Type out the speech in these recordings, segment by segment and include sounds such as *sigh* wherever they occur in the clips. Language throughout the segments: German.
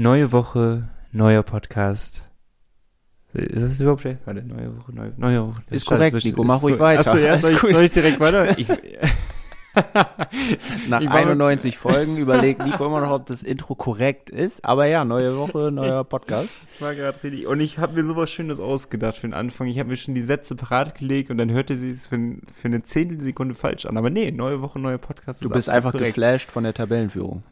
Neue Woche, neuer Podcast. Ist das überhaupt schlecht? Warte, neue Woche, neue, neue Woche. Ist korrekt, Nico, mach ruhig weiter. Achso, ja, *laughs* soll ich, soll ich direkt weiter? *laughs* Ich, *laughs* Nach Ich war- 91 Folgen überlegt Nico immer noch, ob das Intro korrekt ist. Aber ja, neue Woche, neuer Podcast. Ich war gerade richtig. Und ich habe mir sowas Schönes ausgedacht für den Anfang. Ich habe mir schon die Sätze parat gelegt und dann hörte sie es für, für eine Zehntelsekunde falsch an. Aber nee, neue Woche, neuer Podcast. Du ist bist einfach korrekt. geflasht von der Tabellenführung.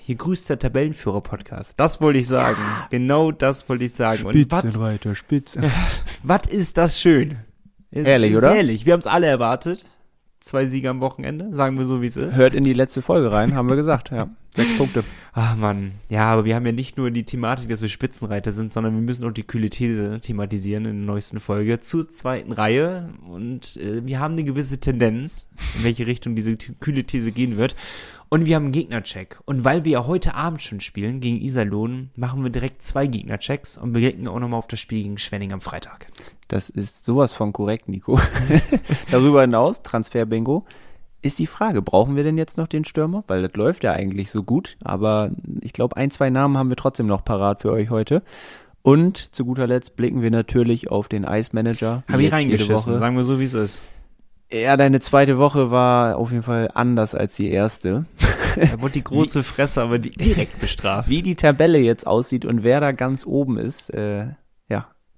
Hier grüßt der Tabellenführer-Podcast. Das wollte ich sagen. Genau das wollte ich sagen. Spitzenreiter, Spitze. *laughs* was ist das schön? Ist, Ehrlich, ist oder? Ehrlich. Wir haben es alle erwartet. Zwei Siege am Wochenende, sagen wir so, wie es ist. Hört in die letzte Folge rein, haben wir gesagt. Ja, sechs *laughs* Punkte. Ah Mann, ja, aber wir haben ja nicht nur die Thematik, dass wir Spitzenreiter sind, sondern wir müssen auch die kühle These thematisieren in der neuesten Folge zur zweiten Reihe. Und äh, wir haben eine gewisse Tendenz, in welche Richtung diese kühle These gehen wird. Und wir haben einen Gegnercheck. Und weil wir ja heute Abend schon spielen gegen Iserlohn, machen wir direkt zwei Gegnerchecks und blicken auch nochmal auf das Spiel gegen Schwenning am Freitag. Das ist sowas von korrekt, Nico. *laughs* Darüber hinaus, Transfer-Bingo, ist die Frage, brauchen wir denn jetzt noch den Stürmer? Weil das läuft ja eigentlich so gut, aber ich glaube, ein, zwei Namen haben wir trotzdem noch parat für euch heute. Und zu guter Letzt blicken wir natürlich auf den Eismanager. wie Habe ich reingeschissen, sagen wir so, wie es ist. Ja, deine zweite Woche war auf jeden Fall anders als die erste. Da *laughs* wurde die große Fresse aber di- direkt bestraft. Wie die Tabelle jetzt aussieht und wer da ganz oben ist, äh,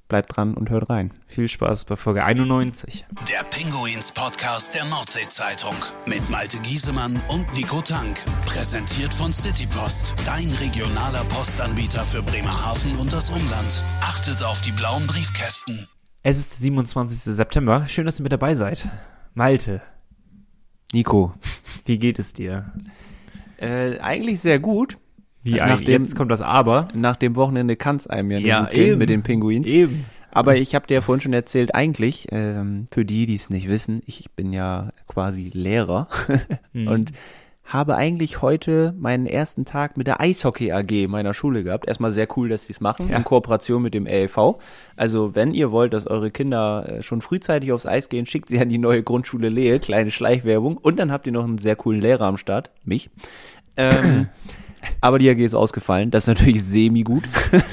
bleibt dran und hört rein. Viel Spaß bei Folge 91. Der Pinguins Podcast der Nordsee-Zeitung mit Malte Giesemann und Nico Tank. Präsentiert von Citypost, dein regionaler Postanbieter für Bremerhaven und das Umland. Achtet auf die blauen Briefkästen. Es ist der 27. September. Schön, dass ihr mit dabei seid. Malte, Nico. wie geht es dir? Äh, eigentlich sehr gut. Wie Nach dem- Jetzt kommt das Aber. Nach dem Wochenende kann es einem ja nur Ja, eben. mit den Pinguins. Eben. Aber ich habe dir ja vorhin schon erzählt, eigentlich, ähm, für die, die es nicht wissen, ich bin ja quasi Lehrer *laughs* Mhm. und habe eigentlich heute meinen ersten Tag mit der Eishockey AG meiner Schule gehabt. Erstmal sehr cool, dass sie es machen, Ja. in Kooperation mit dem LV. Also wenn ihr wollt, dass eure Kinder äh, schon frühzeitig aufs Eis gehen, schickt sie an die neue Grundschule Lehe, kleine Schleichwerbung. Und dann habt ihr noch einen sehr coolen Lehrer am Start, mich. Ähm, *clears throat* aber die AG ist ausgefallen. Das ist natürlich semi-gut.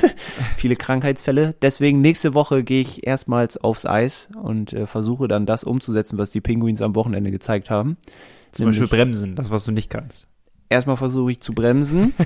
*laughs* Viele Krankheitsfälle. Deswegen nächste Woche gehe ich erstmals aufs Eis und äh, versuche dann das umzusetzen, was die Pinguins am Wochenende gezeigt haben. Zum Beispiel Nämlich- bremsen, das, was du nicht kannst. Erstmal versuche ich zu bremsen. *laughs*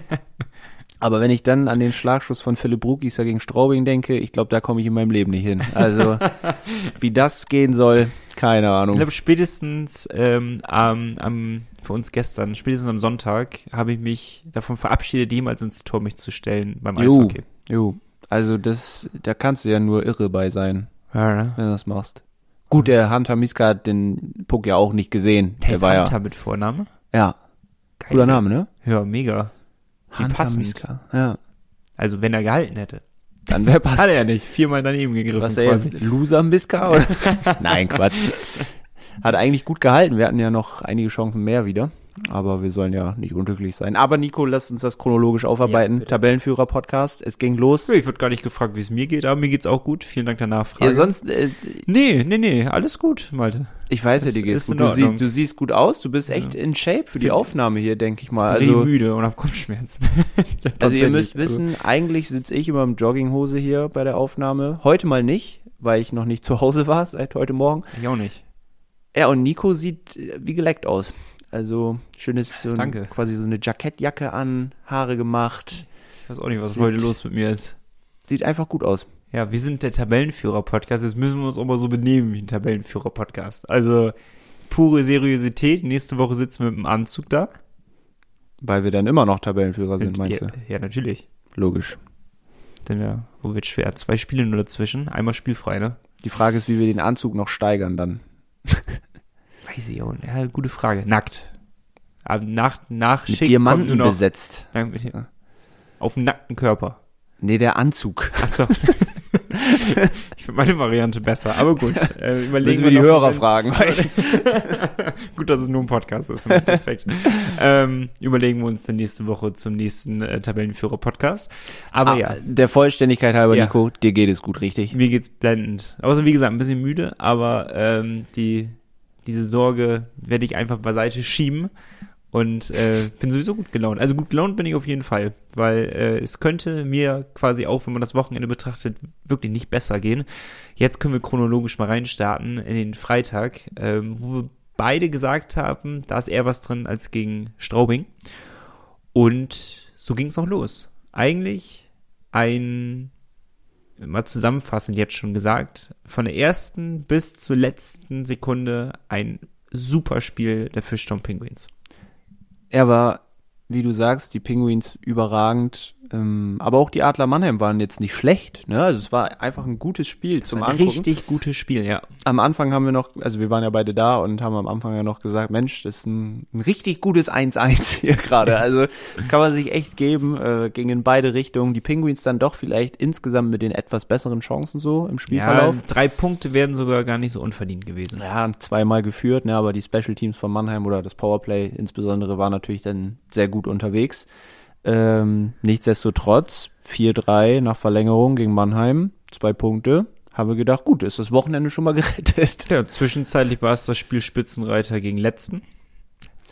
Aber wenn ich dann an den Schlagschuss von Philipp Brugis gegen Straubing denke, ich glaube, da komme ich in meinem Leben nicht hin. Also, *laughs* wie das gehen soll, keine Ich Ahnung. glaube, spätestens ähm, am, am, für uns gestern, spätestens am Sonntag, habe ich mich davon verabschiedet, jemals ins Tor mich zu stellen beim Jo, Eishockey. jo. Also, das, da kannst du ja nur irre bei sein, Ja, ne? wenn du das machst. Gut, der Hunter Miska hat den Puck ja auch nicht gesehen. Der Der war Hunter ja, mit Vorname. ja, Geil. cooler Name, ne? Ja, mega. Wie Hunter passend. Miska, ja. Also, wenn er gehalten hätte. Dann wäre passt. Hat er ja nicht. Viermal daneben gegriffen. Was er quasi. jetzt, Loser Miska? Oder? *laughs* Nein, Quatsch. Hat eigentlich gut gehalten. Wir hatten ja noch einige Chancen mehr wieder. Aber wir sollen ja nicht unglücklich sein. Aber Nico, lass uns das chronologisch aufarbeiten. bitte. Tabellenführer-Podcast. Es ging los. Ja, Ich wurde gar nicht gefragt, wie es mir geht, aber mir geht's auch gut. Vielen Dank der Nachfrage. Ja, sonst, äh, nee, nee, nee, alles gut, Malte. Ich weiß ja, Es dir geht's gut. Du, siehst, du siehst gut aus. Du bist echt in Shape für die Aufnahme hier, denke ich mal. Also, Also, müde und hab Kopfschmerzen. *laughs* Ja, also ihr müsst wissen, eigentlich sitze ich immer im Jogginghose hier bei der Aufnahme. Heute mal nicht, weil ich noch nicht zu Hause war seit heute Morgen. Ich auch nicht. Ja, und Nico sieht äh, wie geleckt aus. Also schönes, so ein, quasi so eine Jackettjacke an, Haare gemacht. Ich weiß auch nicht, was Sieht- heute los mit mir ist. Sieht einfach gut aus. Ja, wir sind der Tabellenführer-Podcast. Jetzt müssen wir uns auch mal so benehmen wie ein Tabellenführer-Podcast. Also, pure Seriosität. Nächste Woche sitzen wir mit dem Anzug da. Weil wir dann immer noch Tabellenführer sind, meinst ja, du? ja, natürlich. Logisch. Denn ja, wo wird schwer? Zwei Spiele nur dazwischen. Einmal spielfrei, ne? Die Frage ist, wie wir den Anzug noch steigern dann. *laughs* Weiß ich auch nicht. Ja, gute Frage. Nackt. Aber nach, nach Mit Schick Diamanten kommt nur noch, besetzt. Auf dem nackten Körper. Nee, der Anzug. Ach so. *laughs* ich finde meine Variante besser. Aber gut. *laughs* Äh, überlegen Müssen wir die Hörer fragen. *laughs* Gut, dass es nur ein Podcast ist. Endeffekt. ähm, überlegen wir uns dann nächste Woche zum nächsten äh, Tabellenführer-Podcast. Aber Ah, ja, Der Vollständigkeit halber, Ja. Nico, dir geht es gut, richtig? mir geht's blendend. Außer wie gesagt, ein bisschen müde, aber ähm, die diese Sorge werde ich einfach beiseite schieben Und äh, bin sowieso gut gelaunt. Also gut gelaunt bin ich auf jeden Fall, weil äh, es könnte mir quasi auch, wenn man das Wochenende betrachtet, wirklich nicht besser gehen. Jetzt können wir chronologisch mal reinstarten in den Freitag, ähm, wo wir beide gesagt haben, da ist eher was drin als gegen Straubing. Und so ging es noch los. Eigentlich ein, mal zusammenfassend jetzt schon gesagt, von der ersten bis zur letzten Sekunde ein super Spiel der Fischtown Penguins. Er war, wie du sagst, die Penguins überragend. Ähm, aber auch die Adler Mannheim waren jetzt nicht schlecht. Ne? Also es war einfach ein gutes Spiel zum ein Angucken. richtig gutes Spiel, ja. Am Anfang haben wir noch, also wir waren ja beide da und haben am Anfang ja noch gesagt, Mensch, das ist ein, ein richtig gutes 1-1 hier *laughs* gerade. Also kann man sich echt geben, äh, ging in beide Richtungen. Die Penguins dann doch vielleicht insgesamt mit den etwas besseren Chancen so im Ja, Spielverlauf. drei Punkte wären sogar gar nicht so unverdient gewesen. Ja, zweimal geführt, ne, aber die Special Teams von Mannheim oder das Powerplay insbesondere war natürlich dann sehr gut unterwegs. Ähm, nichtsdestotrotz, 4-3 nach Verlängerung gegen Mannheim, zwei Punkte. Haben wir gedacht, gut, ist das Wochenende schon mal *laughs* gerettet. Ja, zwischenzeitlich war es das Spiel Spitzenreiter gegen Letzten.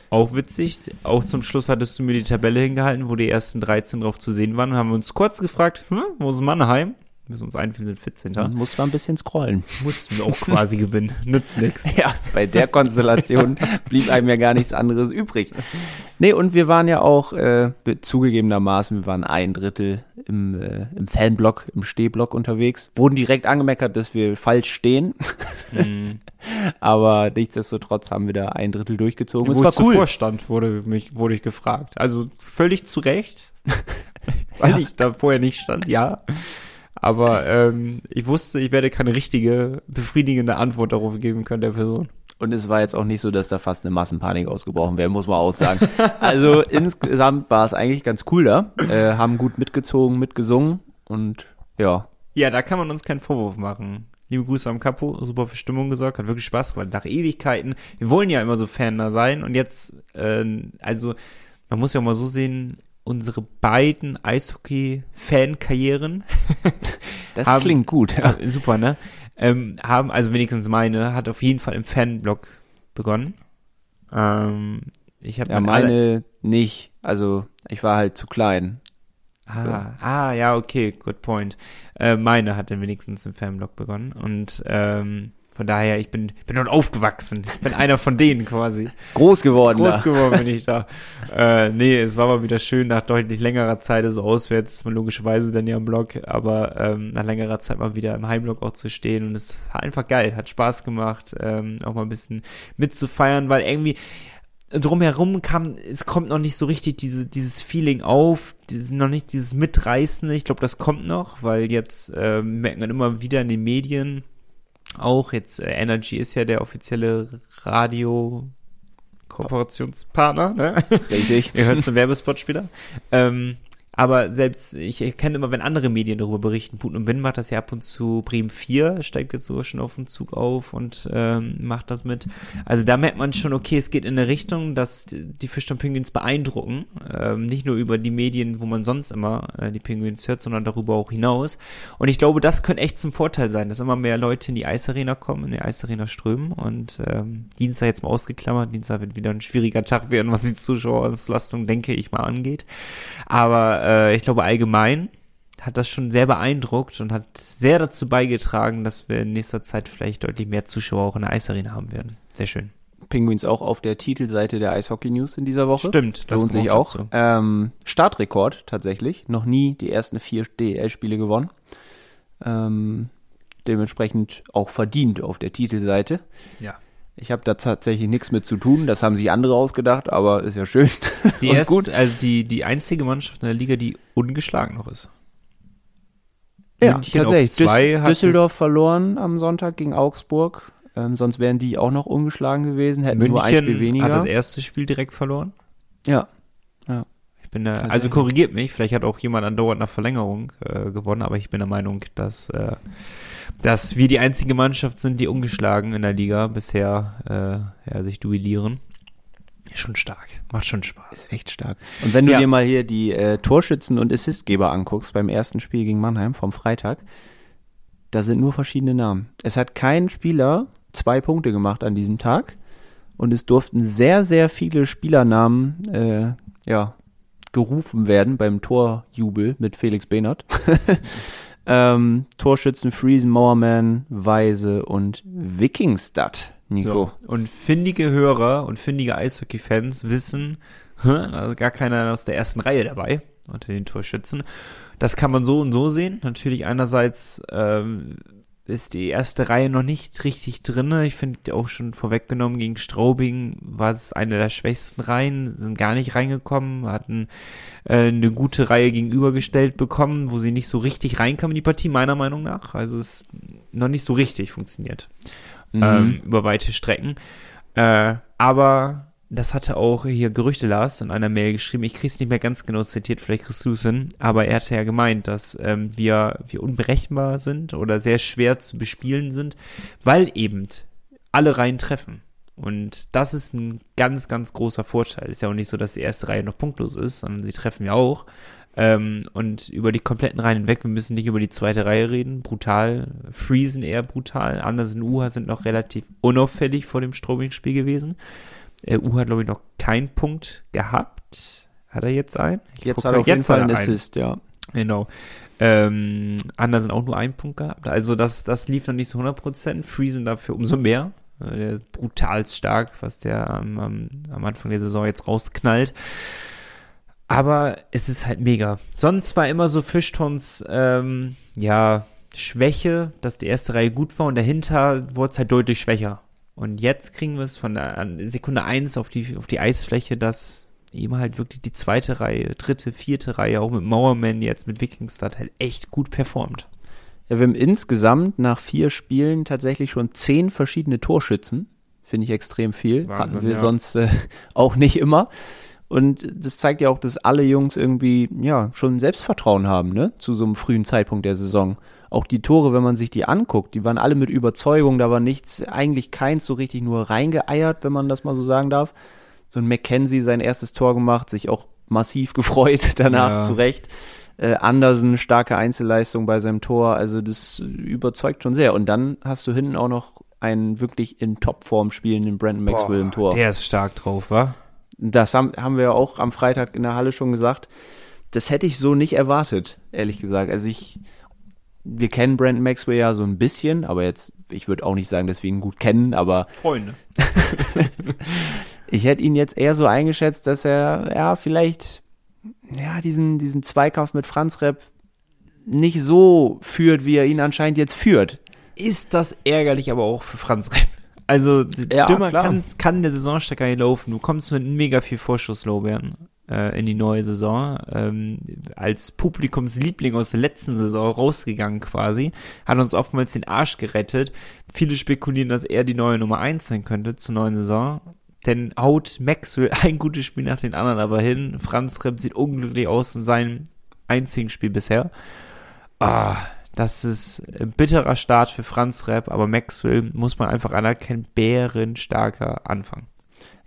Auch witzig. Auch zum Schluss hattest du mir die Tabelle hingehalten, wo die ersten 13 drauf zu sehen waren und haben uns kurz gefragt, hm, wo ist Mannheim? Müssen uns einfinden, sind 14. Dann muss man ein bisschen scrollen. Mussten wir auch quasi gewinnen. *laughs* Nützt nix. Ja, bei der Konstellation *laughs* blieb einem ja gar nichts anderes übrig. Nee, und wir waren ja auch äh, zugegebenermaßen, wir waren ein Drittel im, äh, im Fanblock, im Stehblock unterwegs. Wurden direkt angemeckert, dass wir falsch stehen. Mhm. *laughs* Aber nichtsdestotrotz haben wir da ein Drittel durchgezogen. Wo es war cool. zuvor stand, wurde, mich, wurde ich gefragt. Also völlig zu Recht, weil Ja. ich da vorher nicht stand, ja. Aber ähm, ich wusste, ich werde keine richtige, befriedigende Antwort darauf geben können der Person. Und es war jetzt auch nicht so, dass da fast eine Massenpanik ausgebrochen wäre, muss man auch sagen. *laughs* Also insgesamt war es eigentlich ganz cool da. Äh, haben gut mitgezogen, mitgesungen und ja, Ja, da kann man uns keinen Vorwurf machen. Liebe Grüße am Capo, super für Stimmung gesorgt, hat wirklich Spaß gemacht. Nach Ewigkeiten, wir wollen ja immer so Fan da sein und jetzt, äh, also man muss ja mal so sehen, unsere beiden Eishockey-Fan-Karrieren *laughs* das Haben- klingt gut. Ja. *laughs* Super, ne? Ähm, haben, also wenigstens meine, hat auf jeden Fall im Fanblog begonnen. Ähm, ich habe Ja, meine nicht. Also ich war halt zu klein. Ah, ah, ja, okay, good point. Äh, meine hat dann wenigstens im Fanblog begonnen und ähm, von daher, ich bin, bin dort aufgewachsen. Ich bin einer von denen quasi. Groß geworden Groß da. geworden bin *laughs* ich da. Äh, nee, es war mal wieder schön, nach deutlich längerer Zeit, also auswärts ist man logischerweise dann ja im Blog, aber ähm, nach längerer Zeit mal wieder im Heimblock auch zu stehen und es war einfach geil, hat Spaß gemacht, ähm, auch mal ein bisschen mitzufeiern, weil irgendwie drumherum kam, es kommt noch nicht so richtig diese, dieses Feeling auf, dieses, noch nicht dieses Mitreißende, ich glaube, das kommt noch, weil jetzt ähm, merkt man immer wieder in den Medien, auch jetzt äh, Energy ist ja der offizielle Radio Kooperationspartner, ne? Richtig. *laughs* Ihr hört zum Werbespot später. Ähm, aber selbst, ich kenne immer, wenn andere Medien darüber berichten, Putin und Win macht das ja ab und zu, Bremen 4 steigt jetzt sogar schon auf den Zug auf und ähm, macht das mit. Also da merkt man schon, okay, es geht in eine Richtung, dass die Fischtown Penguins beeindrucken. Ähm, nicht nur über die Medien, wo man sonst immer äh, die Penguins hört, sondern darüber auch hinaus. Und ich glaube, das könnte echt zum Vorteil sein, dass immer mehr Leute in die Eisarena kommen, in die Eisarena strömen. Und ähm, Dienstag jetzt mal ausgeklammert, Dienstag wird wieder ein schwieriger Tag werden, was die Zuschauerauslastung, denke ich mal, angeht. Aber äh, ich glaube allgemein hat das schon sehr beeindruckt und hat sehr dazu beigetragen, dass wir in nächster Zeit vielleicht deutlich mehr Zuschauer auch in der Eisarena haben werden. Sehr schön. Penguins auch auf der Titelseite der Eishockey News in dieser Woche. Stimmt, das lohnt sich auch. Ähm, Startrekord tatsächlich. Noch nie die ersten vier DL-Spiele gewonnen. Ähm, dementsprechend auch verdient auf der Titelseite. Ja. Ich habe da tatsächlich nichts mit zu tun. Das haben sich andere ausgedacht, aber ist ja schön. *laughs* Die erste, gut. also die, die einzige Mannschaft in der Liga, die ungeschlagen noch ist. Ja, München tatsächlich. zwei Düs Düsseldorf verloren am Sonntag gegen Augsburg. Ähm, sonst wären die auch noch ungeschlagen gewesen, hätten nur ein Spiel München weniger. hat das erste Spiel direkt verloren. ja. Ich bin da, also korrigiert mich, vielleicht hat auch jemand andauernd nach Verlängerung äh, gewonnen, aber ich bin der Meinung, dass, äh, dass wir die einzige Mannschaft sind, die ungeschlagen in der Liga bisher äh, ja, sich duellieren. Schon stark, macht schon Spaß. Ist echt stark. Und wenn du Ja. dir mal hier die äh, Torschützen und Assistgeber anguckst beim ersten Spiel gegen Mannheim vom Freitag, da sind nur verschiedene Namen. Es hat kein Spieler zwei Punkte gemacht an diesem Tag und es durften sehr, sehr viele Spielernamen äh, ja, gerufen werden beim Torjubel mit Felix Behnert. *laughs* ähm, Torschützen Friesen, Mauerman, Weise und Wikingstad. Nico. So. Und findige Hörer und findige Eishockey-Fans wissen, also gar keiner aus der ersten Reihe dabei unter den Torschützen. Das kann man so und so sehen. Natürlich einerseits ähm, ist die erste Reihe noch nicht richtig drinne. Ich finde auch schon vorweggenommen gegen Straubing war es eine der schwächsten Reihen, sind gar nicht reingekommen, hatten äh, eine gute Reihe gegenübergestellt bekommen, wo sie nicht so richtig reinkamen in die Partie, meiner Meinung nach. Also es noch nicht so richtig funktioniert mhm. ähm, über weite Strecken. Äh, aber das hatte auch hier Gerüchte Lars in einer Mail geschrieben. Ich krieg's nicht mehr ganz genau zitiert, vielleicht kriegst du es hin. Aber er hatte ja gemeint, dass ähm, wir, wir unberechenbar sind oder sehr schwer zu bespielen sind, weil eben alle Reihen treffen. Und das ist ein ganz, ganz großer Vorteil. Ist ja auch nicht so, dass die erste Reihe noch punktlos ist, sondern sie treffen ja auch. Ähm, und über die kompletten Reihen hinweg, wir müssen nicht über die zweite Reihe reden, brutal, Friesen eher brutal, Andersen Uha sind noch relativ unauffällig vor dem Strobing-Spiel gewesen. Äh, U hat, glaube ich, noch keinen Punkt gehabt. Hat er jetzt einen? Ich jetzt hat er auf jeden Fall einen Assist, ja. Genau. Ähm, Andersen auch nur einen Punkt gehabt. Also das, das lief noch nicht so 100%. Friesen dafür umso mehr. Äh, brutal stark, was der am, am, am Anfang der Saison jetzt rausknallt. Aber es ist halt mega. Sonst war immer so Fischtons, ähm, ja, Schwäche, dass die erste Reihe gut war und dahinter wurde es halt deutlich schwächer. Und jetzt kriegen wir es von der Sekunde eins auf die, auf die Eisfläche, dass eben halt wirklich die zweite Reihe, dritte, vierte Reihe, auch mit Mauerman jetzt, mit Wikingstad halt echt gut performt. Ja, wir haben insgesamt nach vier Spielen tatsächlich schon zehn verschiedene Torschützen. Finde ich extrem viel. Wahnsinn, Hatten wir ja. sonst äh, *laughs* auch nicht immer. Und das zeigt ja auch, dass alle Jungs irgendwie, ja, schon Selbstvertrauen haben, ne? Zu so einem frühen Zeitpunkt der Saison. Auch die Tore, wenn man sich die anguckt, die waren alle mit Überzeugung, da war nichts, eigentlich keins so richtig nur reingeeiert, wenn man das mal so sagen darf. So ein McKenzie sein erstes Tor gemacht, sich auch massiv *laughs* gefreut danach, Ja. zu Recht. Äh, Andersen, starke Einzelleistung bei seinem Tor, also das überzeugt schon sehr. Und dann hast du hinten auch noch einen wirklich in Topform spielenden Brandon Maxwell im Tor. Der ist stark drauf, wa? Das haben, haben wir auch am Freitag in der Halle schon gesagt. Das hätte ich so nicht erwartet, ehrlich gesagt. Also ich, wir kennen Brandon Maxwell ja so ein bisschen, aber jetzt, ich würde auch nicht sagen, dass wir ihn gut kennen, aber Freunde. *laughs* ich hätte ihn jetzt eher so eingeschätzt, dass er, ja, vielleicht, ja, diesen, diesen Zweikampf mit Franz Repp nicht so führt, wie er ihn anscheinend jetzt führt. Ist das ärgerlich aber auch für Franz Repp. Also, Ja, dümmer klar. kann, kann der Saisonstecker hier laufen. Du kommst mit mega viel Vorschusslorbeeren äh, in die neue Saison. Ähm, als Publikumsliebling aus der letzten Saison rausgegangen quasi. Hat uns oftmals den Arsch gerettet. Viele spekulieren, dass er die neue Nummer 1 sein könnte zur neuen Saison. Denn haut Maxwell *laughs* ein gutes Spiel nach den anderen aber hin. Franz Repp sieht unglücklich aus in seinem einzigen Spiel bisher. Ah, das ist ein bitterer Start für Franz Repp, aber Maxwell muss man einfach anerkennen, bärenstarker Anfang.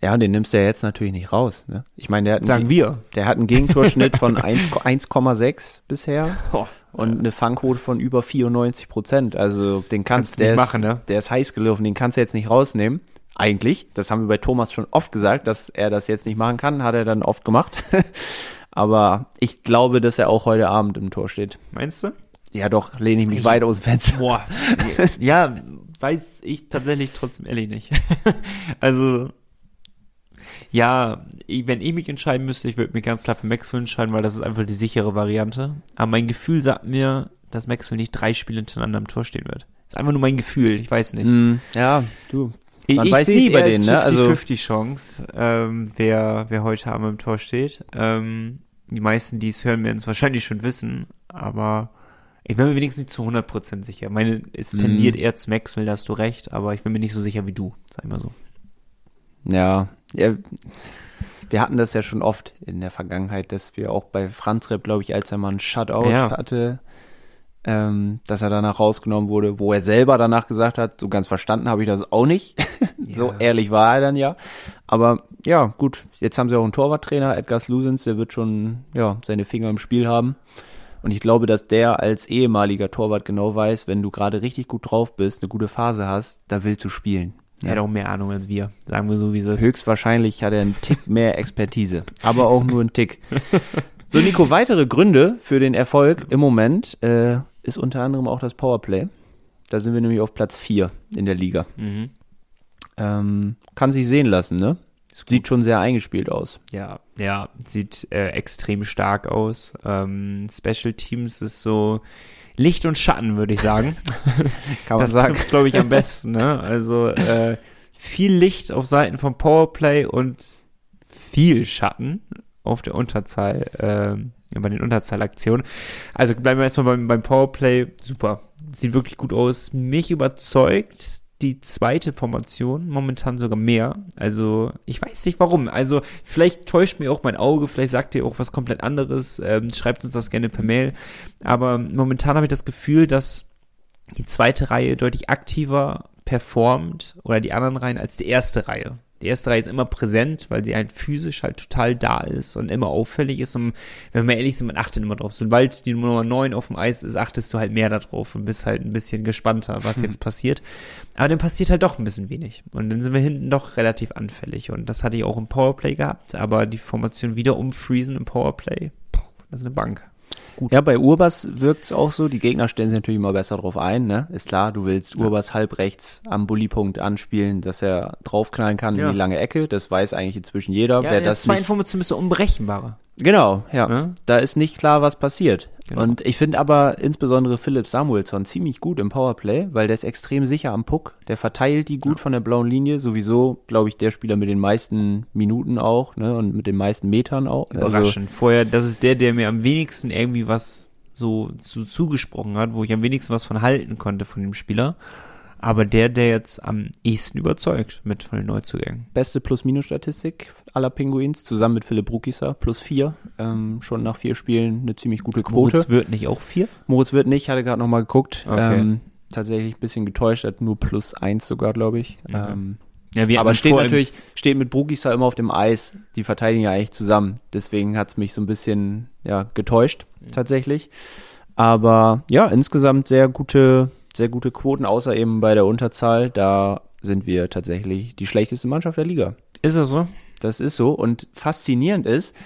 Ja, und den nimmst du ja jetzt natürlich nicht raus. Ne? Ich meine, der hat einen, Sagen wir. der hat einen Gegentorschnitt von 1 1,6 *laughs* bisher. Oh, und eine Fangquote von über 94 Prozent. Also den kannst, Kannst du nicht der, machen, ist, ne? der ist heiß gelaufen, den kannst du jetzt nicht rausnehmen. Eigentlich, das haben wir bei Thomas schon oft gesagt, dass er das jetzt nicht machen kann, hat er dann oft gemacht. *laughs* Aber ich glaube, dass er auch heute Abend im Tor steht. Meinst du? Ja, doch, lehne ich mich Ich- weit aus dem Fenster. Boah. *laughs* ja, weiß ich tatsächlich trotzdem ehrlich nicht. also, ja, ich, wenn ich mich entscheiden müsste, ich würde mich ganz klar für Maxwell entscheiden, weil das ist einfach die sichere Variante. Aber mein Gefühl sagt mir, dass Maxwell nicht drei Spiele hintereinander am Tor stehen wird. ist einfach nur mein Gefühl, ich weiß nicht. Hm, ja, du. Ich, Man ich weiß sehe nie es bei denen, ne? Also- 50-50 Chance, ähm, wer, wer heute Abend im Tor steht. Ähm, die meisten, die es hören, werden es wahrscheinlich schon wissen, aber ich bin mir wenigstens nicht zu 100% sicher. Meine, es Mhm. tendiert eher zu Maxwell, da hast du recht, aber ich bin mir nicht so sicher wie du, sag ich mal so. Ja, ja, wir hatten das ja schon oft in der Vergangenheit, dass wir auch bei Franz Repp, glaube ich, als er mal einen Shutout Ja. hatte, ähm, dass er danach rausgenommen wurde, wo er selber danach gesagt hat, so ganz verstanden habe ich das auch nicht. *laughs* so Ja. ehrlich war er dann ja. Aber ja, gut, jetzt haben sie auch einen Torwarttrainer, Edgar Slusens, der wird schon ja, seine Finger im Spiel haben. Und ich glaube, dass der als ehemaliger Torwart genau weiß, wenn du gerade richtig gut drauf bist, eine gute Phase hast, da willst du spielen. Er hat auch mehr Ahnung als wir, sagen wir so, wie es ist. Höchstwahrscheinlich hat er einen Tick mehr Expertise, *laughs* aber auch nur einen Tick. So, Nico, weitere Gründe für den Erfolg im Moment äh, ist unter anderem auch das Powerplay. Da sind wir nämlich auf Platz 4 in der Liga. Mhm. Ähm, kann sich sehen lassen, ne? Sieht schon sehr eingespielt aus. Ja, ja, sieht äh, extrem stark aus. Ähm, Special Teams ist so Licht und Schatten, würde ich sagen. *laughs* Kann das trifft glaube ich, am besten. Ne? Also äh, viel Licht auf Seiten vom Powerplay und viel Schatten auf der Unterzahl, äh, bei den Unterzahlaktionen. Also bleiben wir erstmal beim, beim Powerplay. Super. Sieht wirklich gut aus. Mich überzeugt die zweite Formation, momentan sogar mehr. Also ich weiß nicht warum. Also vielleicht täuscht mir auch mein Auge, vielleicht sagt ihr auch was komplett anderes. Ähm, schreibt uns das gerne per Mail. Aber momentan habe ich das Gefühl, dass die zweite Reihe deutlich aktiver performt oder die anderen Reihen als die erste Reihe. Die erste Reihe ist immer präsent, weil sie halt physisch halt total da ist und immer auffällig ist. Und wenn wir ehrlich sind, man achtet immer drauf. Sobald die Nummer 9 auf dem Eis ist, achtest du halt mehr darauf und bist halt ein bisschen gespannter, was jetzt passiert. Aber dann passiert halt doch ein bisschen wenig. Und dann sind wir hinten doch relativ anfällig. Und das hatte ich auch im Powerplay gehabt. Aber die Formation wieder umfreezen im Powerplay, das ist eine Bank. Gut. Ja, bei Urbas wirkt es auch so. Die Gegner stellen sich natürlich immer besser drauf ein. Ne? Ist klar, du willst ja. Urbas halb rechts am Bullypunkt anspielen, dass er draufknallen kann ja. in die lange Ecke. Das weiß eigentlich inzwischen jeder. Ja, Wer das zwei Informationen bist du unberechenbarer. Genau, ja. ja. Da ist nicht klar, was passiert. Genau. Und ich finde aber insbesondere Philipp Samuelsson ziemlich gut im Powerplay, weil der ist extrem sicher am Puck. Der verteilt die gut ja. von der blauen Linie. Sowieso, glaube ich, der Spieler mit den meisten Minuten auch ne, und mit den meisten Metern auch. Also Überraschend. Also, Vorher, das ist der, der mir am wenigsten irgendwie was so zu, zugesprochen hat, wo ich am wenigsten was von halten konnte von dem Spieler. Aber der, der jetzt am ehesten überzeugt mit von den Neuzugängen. Beste Plus-Minus-Statistik aller Pinguins, zusammen mit Philipp Rukisa, plus vier. Ähm, schon nach vier Spielen eine ziemlich gute Quote. Moritz wird nicht auch vier? Moritz wird nicht, hatte gerade nochmal geguckt. Okay. Ähm, tatsächlich ein bisschen getäuscht, hat nur plus eins sogar, glaube ich. Mhm. Ähm, ja, aber steht natürlich, steht mit Brugisa immer auf dem Eis. Die verteidigen ja eigentlich zusammen. Deswegen hat es mich so ein bisschen ja, getäuscht, mhm. tatsächlich. Aber ja, insgesamt sehr gute, sehr gute Quoten, außer eben bei der Unterzahl. Da sind wir tatsächlich die schlechteste Mannschaft der Liga. Ist das so? Das ist so. Und faszinierend ist,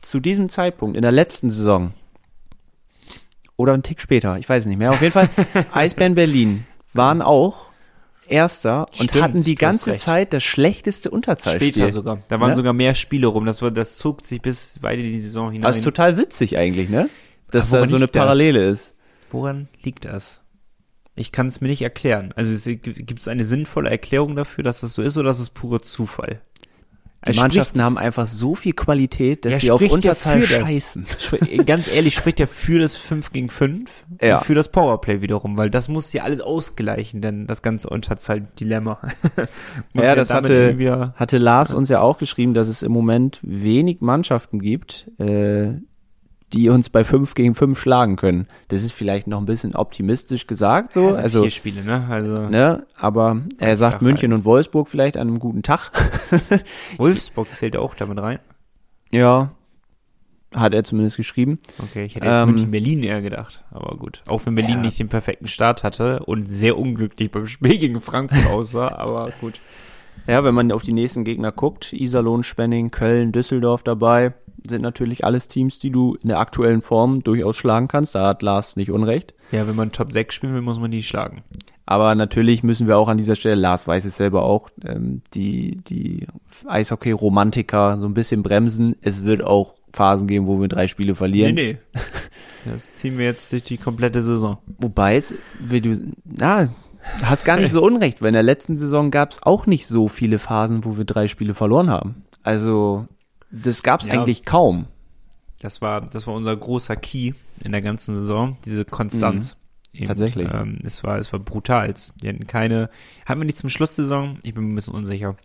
zu diesem Zeitpunkt, in der letzten Saison, oder einen Tick später, ich weiß es nicht mehr, auf jeden Fall, *laughs* Eisbären Berlin waren auch Erster und Stimmt, hatten die ganze Zeit das schlechteste Unterzahlspiel. Später sogar. Da waren ne? sogar mehr Spiele rum. Das, war, das zog sich bis weit in die Saison hinein. Das ist total witzig eigentlich, ne? Dass da so eine Parallele das? ist. Woran liegt das? Ich kann es mir nicht erklären. Also gibt es eine sinnvolle Erklärung dafür, dass das so ist, oder ist es pure Zufall? Die Mannschaften haben einfach so viel Qualität, dass sie auf Unterzahl ja scheißen. *laughs* Das, ganz ehrlich, spricht ja für das 5 gegen 5 ja. und für das Powerplay wiederum, weil das muss ja alles ausgleichen, denn das ganze Unterzahl-Dilemma. *laughs* ja, das hatte, hatte Lars uns ja auch geschrieben, dass es im Moment wenig Mannschaften gibt, äh, die uns bei 5 gegen 5 schlagen können. Das ist vielleicht noch ein bisschen optimistisch gesagt, so. Ja, also vier Spiele, ne? Also, ne? Aber er sagt München halt. und Wolfsburg vielleicht an einem guten Tag. *laughs* Wolfsburg zählt auch damit rein. Ja. Hat er zumindest geschrieben. Okay, ich hätte jetzt ähm, München Berlin eher gedacht. Aber gut. Auch wenn Berlin ja. nicht den perfekten Start hatte und sehr unglücklich beim Spiel gegen Frankfurt aussah, aber gut. Ja, wenn man auf die nächsten Gegner guckt, Iserlohn, Spenning, Köln, Düsseldorf dabei, sind natürlich alles Teams, die du in der aktuellen Form durchaus schlagen kannst. Da hat Lars nicht unrecht. Ja, wenn man Top 6 spielen will, muss man die schlagen. Aber natürlich müssen wir auch an dieser Stelle, Lars weiß es selber auch, ähm, die, die Eishockey-Romantiker so ein bisschen bremsen. Es wird auch Phasen geben, wo wir drei Spiele verlieren. Nee, nee. Das ziehen wir jetzt durch die komplette Saison. Wobei es, wie du, na, hast gar nicht so *laughs* unrecht, weil in der letzten Saison gab es auch nicht so viele Phasen, wo wir drei Spiele verloren haben. Also das gab es ja, eigentlich kaum. Das war, das war unser großer Key in der ganzen Saison, diese Konstanz. Mhm. Tatsächlich. Ähm, es war, es war brutal. Wir hatten keine, hatten wir nicht zum Schluss der Saison? Ich bin ein bisschen unsicher.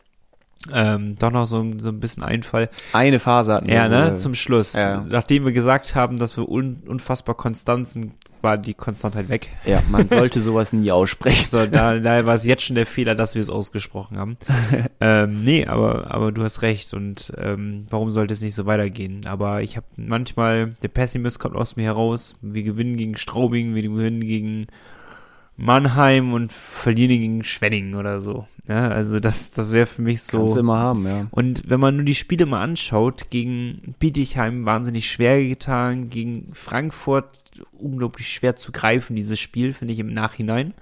Ähm, doch noch so, so ein bisschen Einfall. Eine Phase hatten wir. Ja, ne, zum Schluss. Ja. Nachdem wir gesagt haben, dass wir un, unfassbar konstant sind, war die Konstantheit weg. Ja, man *laughs* sollte sowas nie aussprechen. So, da, da war es jetzt schon der Fehler, dass wir es ausgesprochen haben. *laughs* ähm, nee, aber, aber du hast recht und ähm, warum sollte es nicht so weitergehen? Aber ich habe manchmal, der Pessimist kommt aus mir heraus, wir gewinnen gegen Straubing, wir gewinnen gegen Mannheim und verlieren gegen Schwenningen oder so. Ja, also das, das wäre für mich so. Kannst du immer haben, ja. Und wenn man nur die Spiele mal anschaut, gegen Bietigheim wahnsinnig schwer getan, gegen Frankfurt unglaublich schwer zu greifen, dieses Spiel, finde ich im Nachhinein.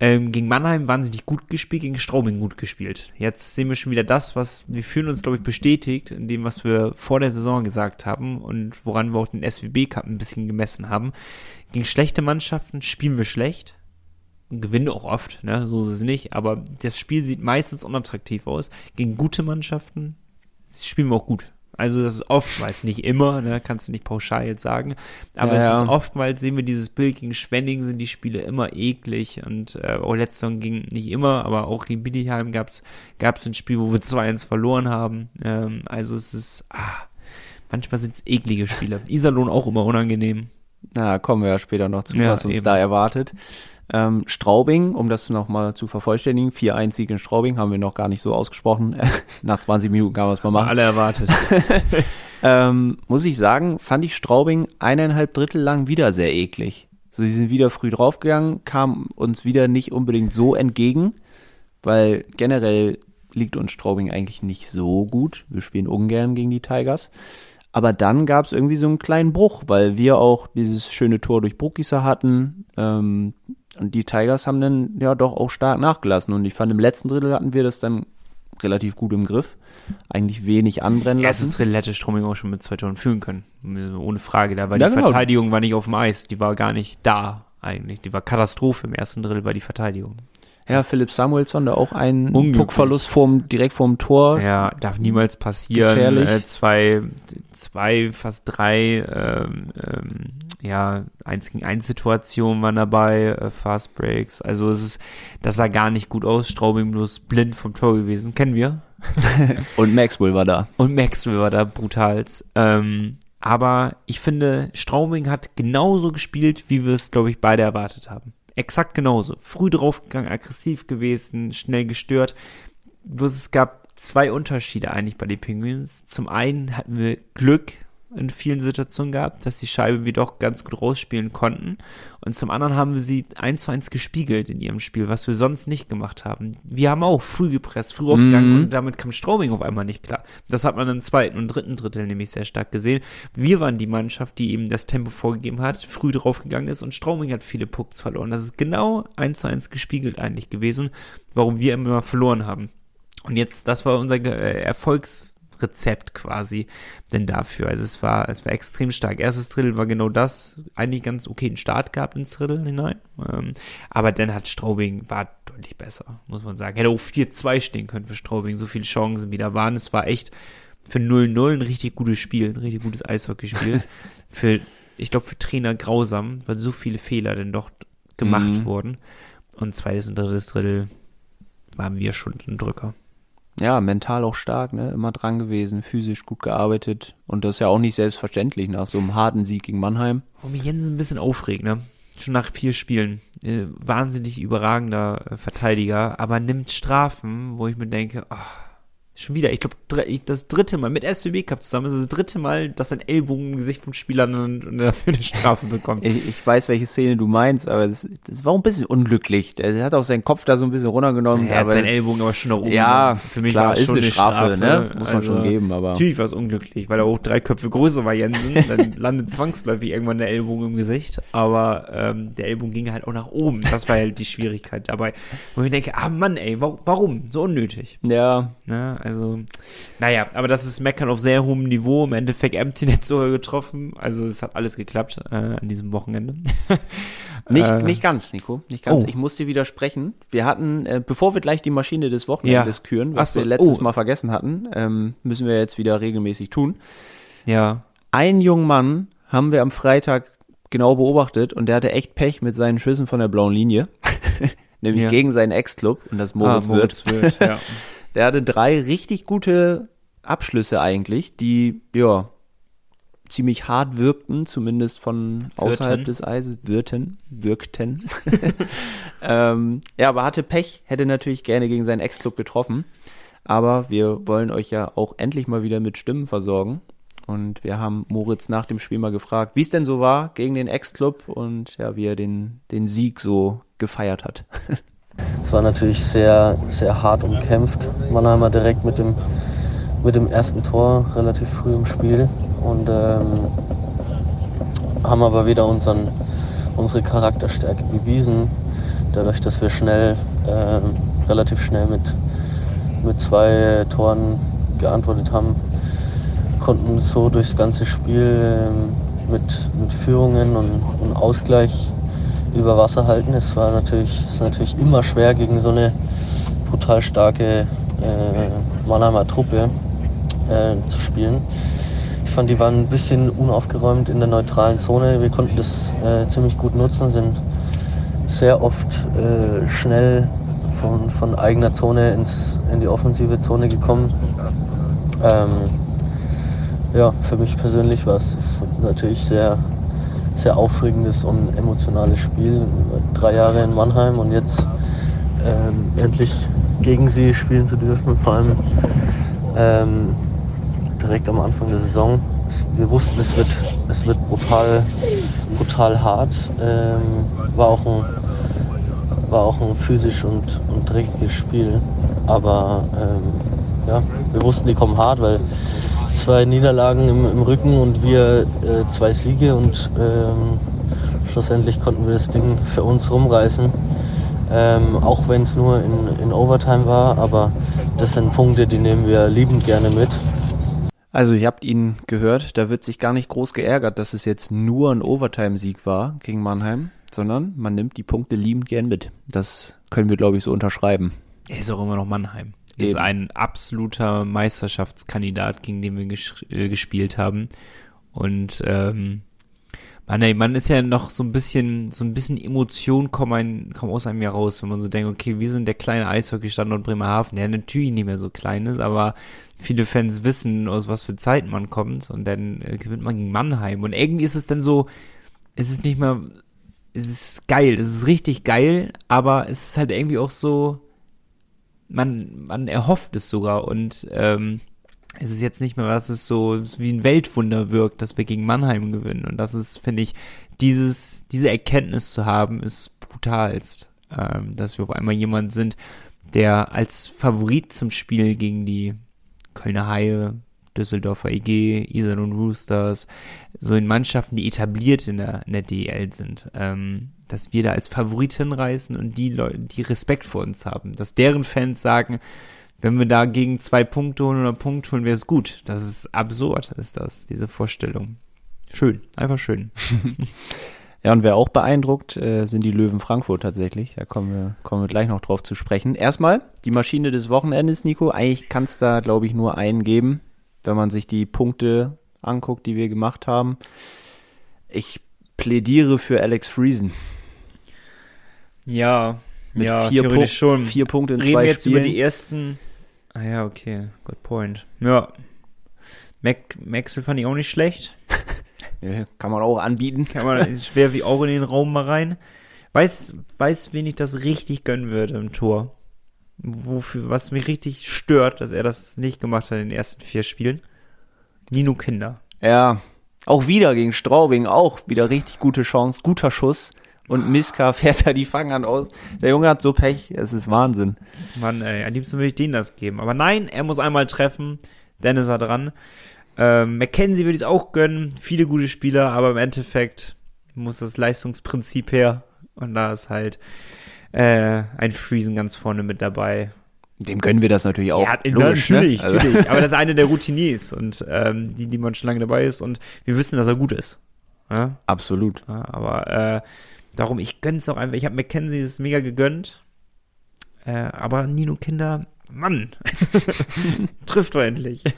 Ähm, gegen Mannheim wahnsinnig gut gespielt, gegen Straubing gut gespielt. Jetzt sehen wir schon wieder das, was wir fühlen uns, glaube ich, bestätigt in dem, was wir vor der Saison gesagt haben und woran wir auch den SWB Cup ein bisschen gemessen haben. Gegen schlechte Mannschaften spielen wir schlecht und gewinnen auch oft, ne? so ist es nicht, aber das Spiel sieht meistens unattraktiv aus. Gegen gute Mannschaften spielen wir auch gut. Also das ist oftmals, nicht immer, ne, kannst du nicht pauschal jetzt sagen, aber Ja, es ist oftmals, sehen wir dieses Bild gegen Schwenning, sind die Spiele immer eklig und äh, auch letzte Saison ging nicht immer, aber auch gegen Bietigheim gab's gab's ein Spiel, wo wir 2-1 verloren haben. Ähm, also es ist, ah, manchmal sind's eklige Spiele. Iserlohn auch immer unangenehm. Na, kommen wir ja später noch zu, Ja, was uns eben. da erwartet. Ähm, Straubing, um das nochmal zu vervollständigen, 4-1 Sieg in Straubing, haben wir noch gar nicht so ausgesprochen. *laughs* Nach 20 Minuten kann man es mal machen. Alle erwartet. *laughs* Ähm, muss ich sagen, fand ich Straubing eineinhalb Drittel lang wieder sehr eklig. So, die sind wieder früh draufgegangen, kam uns wieder nicht unbedingt so entgegen, weil generell liegt uns Straubing eigentlich nicht so gut. Wir spielen ungern gegen die Tigers. Aber dann gab es irgendwie so einen kleinen Bruch, weil wir auch dieses schöne Tor durch Bruckisser hatten. Ähm, und die Tigers haben dann ja doch auch stark nachgelassen. Und ich fand, im letzten Drittel hatten wir das dann relativ gut im Griff. Eigentlich wenig anbrennen lassen. Erstes Drittel hätte Stroming auch schon mit zwei Toren führen können. Ohne Frage. Da war Ja, die genau. Verteidigung war nicht auf dem Eis. Die war gar nicht da eigentlich. Die war Katastrophe im ersten Drittel war die Verteidigung. Ja, Philipp Samuelsson, da auch ein. Puckverlust vorm, direkt vorm Tor. Ja, darf niemals passieren. Gefährlich. Äh, zwei, zwei, fast drei, ähm, ähm, ja, eins gegen eins Situationen waren dabei, äh, Fast Breaks. Also es ist, das sah gar nicht gut aus. Straubing bloß blind vom Tor gewesen. Kennen wir. *laughs* Und Maxwell war da. Und Maxwell war da brutals. Ähm, aber ich finde, Straubing hat genauso gespielt, wie wir es, glaube ich, beide erwartet haben. Exakt genauso. Früh draufgegangen, aggressiv gewesen, schnell gestört. Es gab zwei Unterschiede eigentlich bei den Penguins. Zum einen hatten wir Glück in vielen Situationen gehabt, dass die Scheibe wir doch ganz gut rausspielen konnten. Und zum anderen haben wir sie eins zu eins gespiegelt in ihrem Spiel, was wir sonst nicht gemacht haben. Wir haben auch früh gepresst, früh aufgegangen und damit kam Straubing auf einmal nicht klar. Das hat man im zweiten und dritten Drittel nämlich sehr stark gesehen. Wir waren die Mannschaft, die eben das Tempo vorgegeben hat, früh draufgegangen ist und Straubing hat viele Pucks verloren. Das ist genau eins zu eins gespiegelt eigentlich gewesen, warum wir immer verloren haben. Und jetzt, das war unser äh, Erfolgsrezept quasi denn dafür. Also es war, es war extrem stark. Erstes Drittel war genau das, eigentlich ganz okay einen Start gehabt ins Drittel hinein. Ähm, aber dann hat Straubing, war deutlich besser, muss man sagen. Hätte auch 4-2 stehen können für Straubing, so viele Chancen wieder waren. Es war echt für 0-0 ein richtig gutes Spiel, ein richtig gutes Eishockeyspiel. *laughs* für, ich glaube, für Trainer grausam, weil so viele Fehler denn doch gemacht Mhm. wurden. Und zweites und drittes Drittel waren wir schon ein Drücker. Ja, mental auch stark, ne? Immer dran gewesen, physisch gut gearbeitet. Und das ist ja auch nicht selbstverständlich nach so einem harten Sieg gegen Mannheim. Wo mich Jensen ein bisschen aufregt, ne? Schon nach vier Spielen. Äh, wahnsinnig überragender äh, Verteidiger, aber nimmt Strafen, wo ich mir denke, ach, schon wieder, ich glaube, das dritte Mal mit SWB Cup zusammen ist das dritte Mal, dass ein Ellbogen im Gesicht vom Spieler und, und dafür eine Strafe bekommt. Ich, ich weiß, welche Szene du meinst, aber das, das war ein bisschen unglücklich. Der hat auch seinen Kopf da so ein bisschen runtergenommen. er hat seinen Ellbogen aber schon nach oben. Ja, für mich klar, war es ist schon eine Strafe, Strafe, ne? Muss man schon geben, aber- Natürlich war es unglücklich, weil er auch drei Köpfe größer war, Jensen. Dann *laughs* landet zwangsläufig irgendwann der Ellbogen im Gesicht. Aber ähm, der Ellbogen ging halt auch nach oben. Das war halt die Schwierigkeit dabei. Wo ich denke, ah Mann, ey, wa- warum? So unnötig. ja, Ne? Also, naja, aber das ist Meckern auf sehr hohem Niveau. Im Endeffekt Empty Net sogar getroffen. Also es hat alles geklappt äh, an diesem Wochenende. *laughs* Nicht, Äh, nicht ganz, Nico. Nicht ganz. oh. Ich muss dir widersprechen. Wir hatten, äh, bevor wir gleich die Maschine des Wochenendes Ja. küren, was so, wir letztes oh. Mal vergessen hatten, ähm, müssen wir jetzt wieder regelmäßig tun. ja. Einen jungen Mann haben wir am Freitag genau beobachtet und der hatte echt Pech mit seinen Schüssen von der blauen Linie. *laughs* Nämlich Ja. gegen seinen Ex-Club und das Moritz, ah, Moritz wird. Wirth, ja. *laughs* Der hatte drei richtig gute Abschlüsse eigentlich, die, ja, ziemlich hart wirkten, zumindest von außerhalb Wirkten. des Eises, wirkten, wirkten. *laughs* ähm, ja, aber hatte Pech, hätte natürlich gerne gegen seinen Ex-Club getroffen. Aber wir wollen euch ja auch endlich mal wieder mit Stimmen versorgen. Und wir haben Moritz nach dem Spiel mal gefragt, wie es denn so war gegen den Ex-Club und ja, wie er den, den Sieg so gefeiert hat. *laughs* Es war natürlich sehr, sehr hart umkämpft. Mannheimer direkt mit dem, mit dem ersten Tor relativ früh im Spiel und ähm, haben aber wieder unseren, unsere Charakterstärke bewiesen, dadurch, dass wir schnell, ähm, relativ schnell mit, mit zwei Toren geantwortet haben, konnten so durchs ganze Spiel ähm, mit, mit Führungen und, und Ausgleich über Wasser halten. Es war natürlich, ist natürlich immer schwer gegen so eine brutal starke äh, Mannheimer Truppe äh, zu spielen. Ich fand, die waren ein bisschen unaufgeräumt in der neutralen Zone. Wir konnten das äh, ziemlich gut nutzen, sind sehr oft äh, schnell von, von eigener Zone ins, in die offensive Zone gekommen. Ähm, ja, für mich persönlich war es natürlich sehr sehr aufregendes und emotionales Spiel. Drei Jahre in Mannheim und jetzt ähm, endlich gegen sie spielen zu dürfen, vor allem ähm, direkt am Anfang der Saison. Wir wussten, es wird, es wird brutal, brutal hart. Ähm, war, auch ein, war auch ein physisch und, und dreckiges Spiel. Aber ähm, ja, wir wussten, die kommen hart, weil zwei Niederlagen im, im Rücken und wir äh, zwei Siege und ähm, schlussendlich konnten wir das Ding für uns rumreißen. Ähm, auch wenn es nur in, in Overtime war, aber das sind Punkte, die nehmen wir liebend gerne mit. Also ihr habt ihn gehört, da wird sich gar nicht groß geärgert, dass es jetzt nur ein Overtime-Sieg war gegen Mannheim, sondern man nimmt die Punkte liebend gern mit. Das können wir, glaube ich, so unterschreiben. Er ist auch immer noch Mannheim. Eben. Ist ein absoluter Meisterschaftskandidat, gegen den wir ges äh, gespielt haben. Und ähm, man, man ist ja noch so ein bisschen, so ein bisschen Emotion kommen, kommen aus einem Jahr raus, wenn man so denkt, okay, wir sind der kleine Eishockey-Standort Bremerhaven, der natürlich nicht mehr so klein ist, aber viele Fans wissen, aus was für Zeiten man kommt und dann äh, gewinnt man gegen Mannheim. Und irgendwie ist es dann so, es ist nicht mehr, es ist geil, es ist richtig geil, aber es ist halt irgendwie auch so, man, man erhofft es sogar und ähm, es ist jetzt nicht mehr, dass es so wie ein Weltwunder wirkt, dass wir gegen Mannheim gewinnen. Und das ist, finde ich, dieses, diese Erkenntnis zu haben, ist brutalst. Ähm, dass wir auf einmal jemand sind, der als Favorit zum Spiel gegen die Kölner Haie, Düsseldorfer EG, Iserlohn Roosters, so in Mannschaften, die etabliert in der, in der DL sind, ähm, dass wir da als Favorit hinreißen und die Leute, die Respekt vor uns haben, dass deren Fans sagen, wenn wir da gegen zwei Punkte holen oder Punkt holen, wäre es gut. Das ist absurd, ist das, diese Vorstellung. Schön, einfach schön. *laughs* Ja, und wer auch beeindruckt, äh, sind die Löwen Frankfurt tatsächlich. Da kommen wir, kommen wir gleich noch drauf zu sprechen. Erstmal die Maschine des Wochenendes, Nico. Eigentlich kann es da, glaube ich, nur einen geben wenn man sich die Punkte anguckt, die wir gemacht haben. Ich plädiere für Alex Friesen. Ja, Mit ja, vier, theoretisch Pu schon. vier Punkte in Reden zwei wir jetzt Spielen. über die ersten. Ah ja, okay, good point. Ja. Mac, Maxwell fand ich auch nicht schlecht. *laughs* Ja, kann man auch anbieten. Kann man, schwer wie auch in den Raum mal rein. Weiß, weiß, wen ich das richtig gönnen würde im Tor. Wofür, was mich richtig stört, dass er das nicht gemacht hat in den ersten vier Spielen. Nino Kinder. Ja, auch wieder gegen Straubing, auch wieder richtig gute Chance, guter Schuss. Und Miska fährt da die Fangern aus. Der Junge hat so Pech, es ist Wahnsinn. Mann, ey, am liebsten würde ich denen das geben. Aber nein, er muss einmal treffen. Dann ist er dran. Ähm, McKenzie würde ich es auch gönnen. Viele gute Spieler, aber im Endeffekt muss das Leistungsprinzip her. Und da ist halt äh, ein Friesen ganz vorne mit dabei. Dem gönnen wir das natürlich auch. Ja, Logisch, natürlich, ne? Also- natürlich. *laughs* Aber das ist eine der Routiniers und ähm, die, die man schon lange dabei ist und wir wissen, dass er gut ist. Ja? Absolut. Ja, aber äh, darum, ich gönn's auch einfach. Ich habe McKenzie das mega gegönnt. Äh, aber Nino Kinder, Mann, *laughs* trifft doch endlich. *laughs*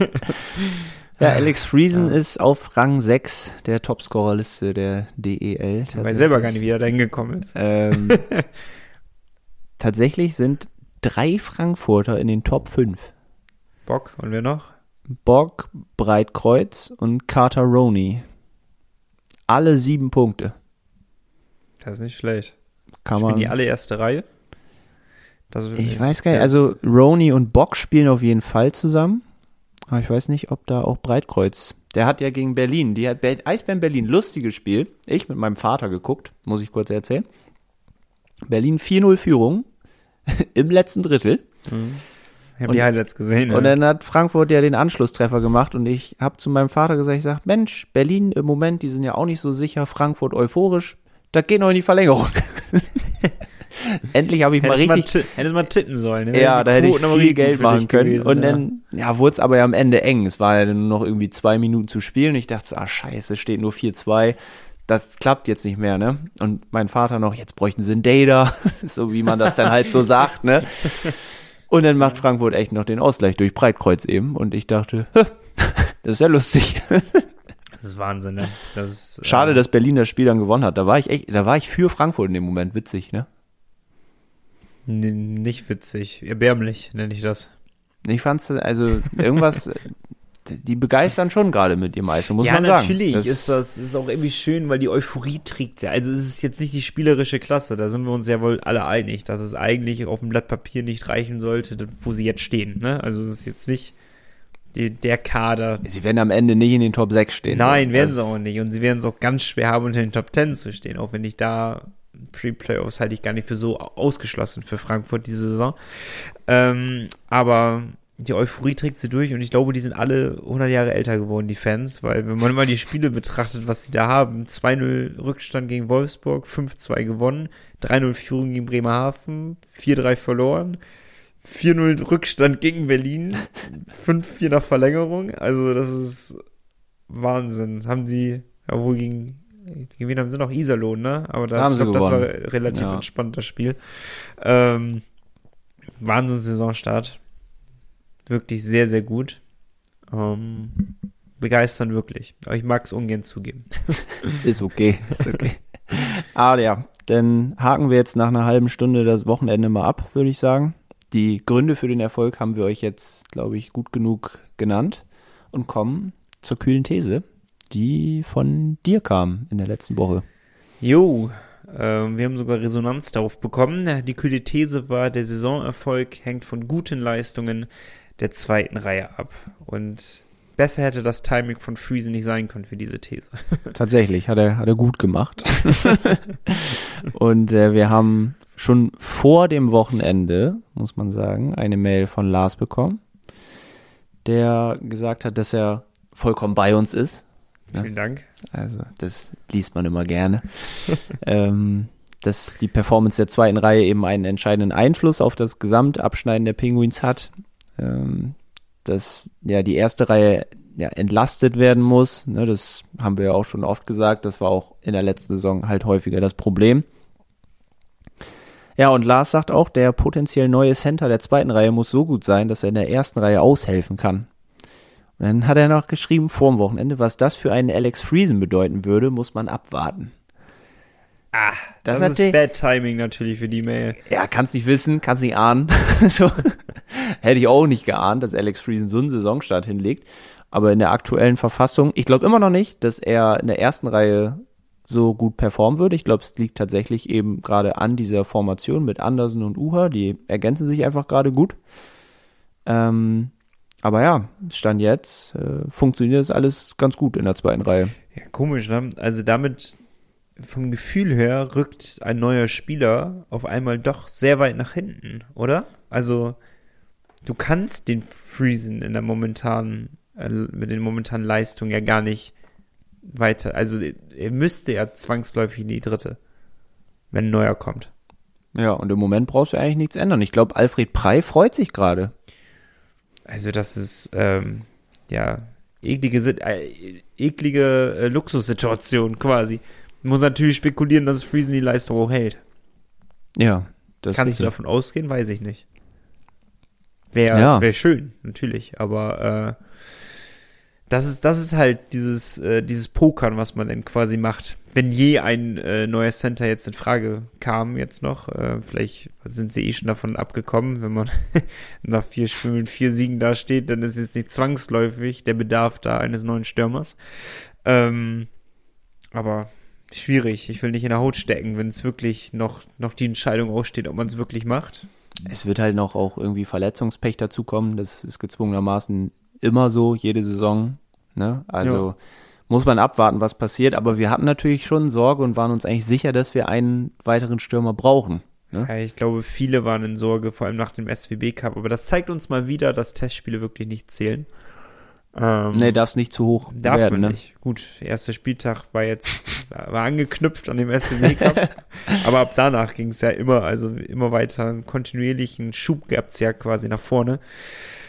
Ja, Alex Friesen ist auf Rang 6 der Topscorerliste der DEL. Weiß selber gar nicht, wie er da hingekommen ist. Ähm, tatsächlich sind drei Frankfurter in den Top 5. Bock, und wer noch? Bock, Breitkreuz und Carter Roney. Alle sieben Punkte. Das ist nicht schlecht. Kann Spielen man. die alle erste Reihe? Das, Ich weiß gar nicht, also Roney und Bock spielen auf jeden Fall zusammen. Aber ich weiß nicht, ob da auch Breitkreuz. Der hat ja gegen Berlin, die hat Be Eisbären Berlin, lustiges Spiel. Ich mit meinem Vater geguckt, muss ich kurz erzählen. Berlin 4-0 Führung *laughs* im letzten Drittel. Ich habe die Highlights gesehen. Und dann hat Frankfurt ja den Anschlusstreffer gemacht und ich habe zu meinem Vater gesagt, ich sag, Mensch, Berlin im Moment, die sind ja auch nicht so sicher, Frankfurt euphorisch, das geht noch in die Verlängerung. *laughs* Endlich habe ich mal Hättest mal, richtig, ti- hättest mal tippen sollen. ne? ja, da hätte ich viel Geld machen können. gewesen, und ja. dann, ja, wurde es aber ja am Ende eng. Es war ja nur noch irgendwie zwei Minuten zu spielen. Ich dachte so, ah, scheiße, steht nur 4-2. Das klappt jetzt nicht mehr, ne? Und mein Vater noch, jetzt bräuchten sie einen Data, *laughs* so wie man das dann halt so sagt, ne? Und dann macht Frankfurt echt noch den Ausgleich durch Breitkreuz eben. Und ich dachte, das ist ja lustig. Das ist Wahnsinn, ne? Das ist, Schade, äh, dass Berlin das Spiel dann gewonnen hat. Da war ich echt, da war ich für Frankfurt in dem Moment. Witzig, ne? nicht witzig. Erbärmlich nenne ich das. Ich fand's, also irgendwas, *laughs* die begeistern schon gerade mit ihrem Eis, muss ja, man sagen. natürlich Das- ist das ist auch irgendwie schön, weil die Euphorie trägt ja. Also es ist jetzt nicht die spielerische Klasse, da sind wir uns ja wohl alle einig, dass es eigentlich auf dem Blatt Papier nicht reichen sollte, wo sie jetzt stehen. Ne? Also es ist jetzt nicht die, der Kader. Sie werden am Ende nicht in den Top 6 stehen. Nein, werden sie auch nicht. Und sie werden es auch ganz schwer haben, unter den Top 10 zu stehen, auch wenn ich da Pre-Playoffs halte ich gar nicht für so ausgeschlossen für Frankfurt diese Saison. Ähm, aber die Euphorie trägt sie durch und ich glaube, die sind alle 100 Jahre älter geworden, die Fans, weil wenn man mal die Spiele betrachtet, was sie da haben, 2-0 Rückstand gegen Wolfsburg, 5-2 gewonnen, 3-0 Führung gegen Bremerhaven, 4-3 verloren, 4-0 Rückstand gegen Berlin, 5-4 nach Verlängerung, also das ist Wahnsinn. Haben sie, ja wohl gegen, gegen wen haben sie noch? Iserlohn, ne? Aber da, Haben sie glaub, das war relativ Ja. entspannt, das Spiel. Ähm, Wahnsinns-Saisonstart. Wirklich sehr, sehr gut. Ähm, begeistern wirklich. Aber ich mag es ungern zugeben. *laughs* Ist okay, ist okay. ah ja, dann haken wir jetzt nach einer halben Stunde das Wochenende mal ab, würde ich sagen. Die Gründe für den Erfolg haben wir euch jetzt, glaube ich, gut genug genannt und kommen zur kühlen These, die von dir kam in der letzten Woche. Jo, ähm, wir haben sogar Resonanz darauf bekommen. Die kühle These war, der Saisonerfolg hängt von guten Leistungen der zweiten Reihe ab. Und besser hätte das Timing von Friesen nicht sein können für diese These. *laughs* Tatsächlich, hat er, hat er gut gemacht. *laughs* und äh, wir haben schon vor dem Wochenende, muss man sagen, eine Mail von Lars bekommen, der gesagt hat, dass er vollkommen bei uns ist. Ja. Vielen Dank. Also, das liest man immer gerne. *laughs* ähm, dass die Performance der zweiten Reihe eben einen entscheidenden Einfluss auf das Gesamtabschneiden der Penguins hat. Ähm, dass ja die erste Reihe ja, entlastet werden muss. Ne, das haben wir ja auch schon oft gesagt. Das war auch in der letzten Saison halt häufiger das Problem. Ja, und Lars sagt auch, der potenziell neue Center der zweiten Reihe muss so gut sein, dass er in der ersten Reihe aushelfen kann. Und dann hat er noch geschrieben vor dem Wochenende, was das für einen Alex Friesen bedeuten würde, muss man abwarten. Ah, Das das, ist Bad Timing natürlich für die Mail. Ja, kannst nicht wissen, kannst nicht ahnen. *laughs* so. *laughs* Hätte ich auch nicht geahnt, dass Alex Friesen so einen Saisonstart hinlegt. Aber in der aktuellen Verfassung, ich glaube immer noch nicht, dass er in der ersten Reihe so gut performen würde. Ich glaube, es liegt tatsächlich eben gerade an dieser Formation mit Andersen und Uha. Die ergänzen sich einfach gerade gut. Ähm, aber ja, Stand jetzt äh, funktioniert das alles ganz gut in der zweiten Reihe. Ja, komisch, ne? Also damit vom Gefühl her rückt ein neuer Spieler auf einmal doch sehr weit nach hinten, oder? Also du kannst den Friesen in der momentanen äh, mit den momentanen Leistungen ja gar nicht weiter. Also er müsste ja zwangsläufig in die dritte, wenn ein neuer kommt. Ja, und im Moment brauchst du eigentlich nichts ändern. Ich glaube, Alfred Prey freut sich gerade. Also das ist ähm, ja eklige, äh, eklige äh, Luxussituation quasi. Muss natürlich spekulieren, dass Friesen die Leistung auch hält. Ja, das ist Kannst du davon ausgehen? Weiß ich nicht. Wäre Ja. wär schön, natürlich, aber äh, das ist, das ist halt dieses, äh, dieses Pokern, was man dann quasi macht. Wenn je ein äh, neuer Center jetzt in Frage kam, jetzt noch, äh, vielleicht sind sie eh schon davon abgekommen, wenn man *laughs* nach vier Spielen mit vier Siegen da steht, dann ist jetzt nicht zwangsläufig der Bedarf da eines neuen Stürmers. Ähm, aber schwierig. Ich will nicht in der Haut stecken, wenn es wirklich noch, noch die Entscheidung aussteht, ob man es wirklich macht. Es wird halt noch auch irgendwie Verletzungspech dazukommen. Das ist gezwungenermaßen immer so, jede Saison. Ne? Also ja. muss man abwarten, was passiert. Aber wir hatten natürlich schon Sorge und waren uns eigentlich sicher, dass wir einen weiteren Stürmer brauchen. Ne? Ja, ich glaube, viele waren in Sorge, vor allem nach dem SWB Cup. Aber das zeigt uns mal wieder, dass Testspiele wirklich nicht zählen. Ähm, nee, darf es nicht zu hoch darf werden. Man ne? nicht. Gut, erster Spieltag war jetzt war angeknüpft an dem SWB Cup, *laughs* aber ab danach ging es ja immer, also immer weiter einen kontinuierlichen Schub gab es ja quasi nach vorne.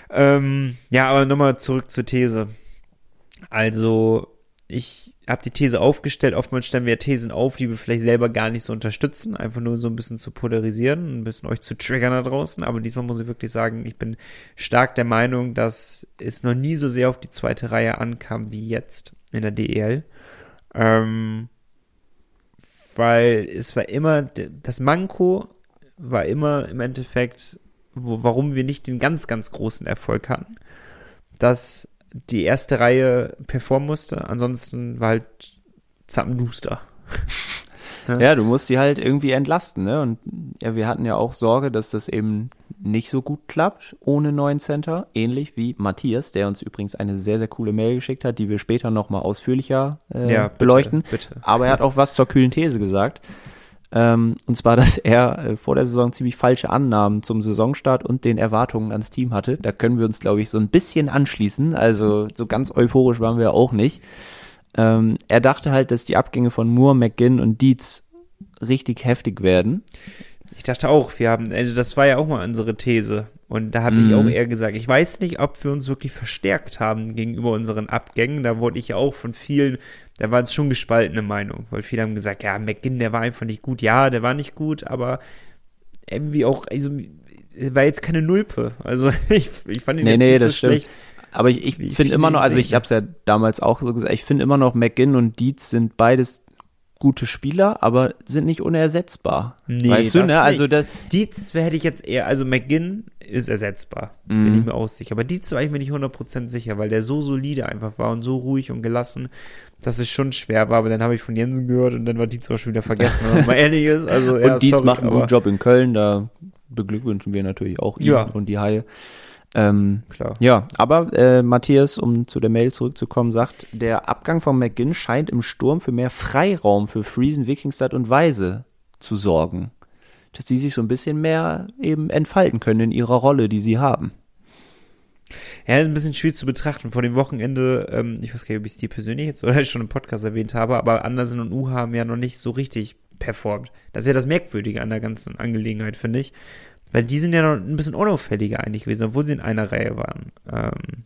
Ähm, ja, aber nochmal zurück zur These. Also ich habe die These aufgestellt. Oftmals stellen wir Thesen auf, die wir vielleicht selber gar nicht so unterstützen, einfach nur so ein bisschen zu polarisieren, ein bisschen euch zu triggern da draußen. Aber diesmal muss ich wirklich sagen, ich bin stark der Meinung, dass es noch nie so sehr auf die zweite Reihe ankam wie jetzt in der DEL. Ähm, weil es war immer, das Manko war immer im Endeffekt, wo, warum wir nicht den ganz, ganz großen Erfolg hatten, dass die erste Reihe performen musste. Ansonsten war halt Zappenduster. ja. *laughs* ja, du musst sie halt irgendwie entlasten, ne? Und ja, wir hatten ja auch Sorge, dass das eben nicht so gut klappt ohne neuen Center. Ähnlich wie Matthias, der uns übrigens eine sehr, sehr coole Mail geschickt hat, die wir später nochmal ausführlicher äh, ja, bitte, beleuchten. Bitte. Aber er hat auch was zur kühlen These gesagt. Ähm, und zwar, *laughs* dass er äh, vor der Saison ziemlich falsche Annahmen zum Saisonstart und den Erwartungen ans Team hatte. Da können wir uns, glaube ich, so ein bisschen anschließen. Also so ganz euphorisch waren wir auch nicht. Ähm, er dachte halt, dass die Abgänge von Moore, McGinn und Dietz richtig heftig werden. Ich dachte auch, wir haben, also das war ja auch mal unsere These. Und da habe mhm. ich auch eher gesagt, ich weiß nicht, ob wir uns wirklich verstärkt haben gegenüber unseren Abgängen. Da wurde ich ja auch von vielen da war es schon gespaltene Meinung, weil viele haben gesagt, ja, McGinn, der war einfach nicht gut. Ja, der war nicht gut, aber irgendwie auch, also, war jetzt keine Nulpe. Also, *laughs* ich, ich fand ihn nee, nee, nicht so schlecht. Stimmt. Aber ich, ich finde immer noch, also ich habe es ja damals auch so gesagt, ich finde immer noch, McGinn und Dietz sind beides gute Spieler, aber sind nicht unersetzbar. Nee, weißt du, ne? Also das, Dietz hätte ich jetzt eher, also McGinn ist ersetzbar, mm. bin ich mir auch sicher. Aber Dietz war ich mir nicht 100% sicher, weil der so solide einfach war und so ruhig und gelassen dass es schon schwer war, aber dann habe ich von Jensen gehört und dann war Dietz auch schon wieder vergessen, wenn man mal *laughs* ehrlich ist. Also, ja, und Dietz sorry, macht einen guten Job in Köln, da beglückwünschen wir natürlich auch ihn ja. und die Haie. Ähm, Klar. Ja, aber äh, Matthias, um zu der Mail zurückzukommen, sagt, der Abgang von McGinn scheint im Sturm für mehr Freiraum für Friesen, Wikingstad und Weise zu sorgen. Dass die sich so ein bisschen mehr eben entfalten können in ihrer Rolle, die sie haben. Ja, ist ein bisschen schwierig zu betrachten. Vor dem Wochenende, ähm, ich weiß gar nicht, ob ich es dir persönlich jetzt oder *laughs* schon im Podcast erwähnt habe, aber Andersen und Uha haben ja noch nicht so richtig performt. Das ist ja das Merkwürdige an der ganzen Angelegenheit, finde ich. Weil die sind ja noch ein bisschen unauffälliger eigentlich gewesen, obwohl sie in einer Reihe waren. Ähm,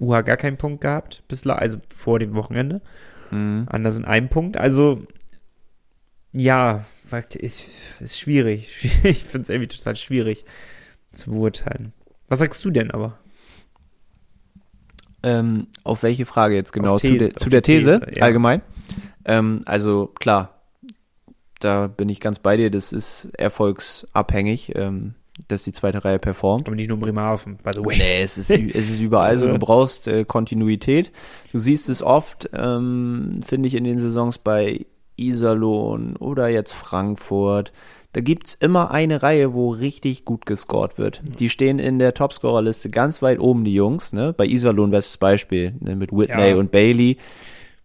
Uha gar keinen Punkt gehabt, bislang, also vor dem Wochenende. Mhm. Andersen einen Punkt. Also, ja, ist, ist schwierig. *laughs* Ich finde es irgendwie total schwierig zu beurteilen. Was sagst du denn aber? Ähm, auf welche Frage jetzt genau? These, zu, de, zu der These, These ja. allgemein? Ähm, also klar, da bin ich ganz bei dir, das ist erfolgsabhängig, ähm, dass die zweite Reihe performt. Aber nicht nur Bremerhaven, by the way. Nee, es ist, es ist überall so, du *laughs* brauchst äh, Kontinuität. Du siehst es oft, ähm, finde ich, in den Saisons bei Iserlohn oder jetzt Frankfurt, da gibt es immer eine Reihe, wo richtig gut gescored wird. Die stehen in der Topscorerliste ganz weit oben, die Jungs. Ne? Bei Iserlohn wäre das Beispiel ne? mit Whitney ja. und Bailey.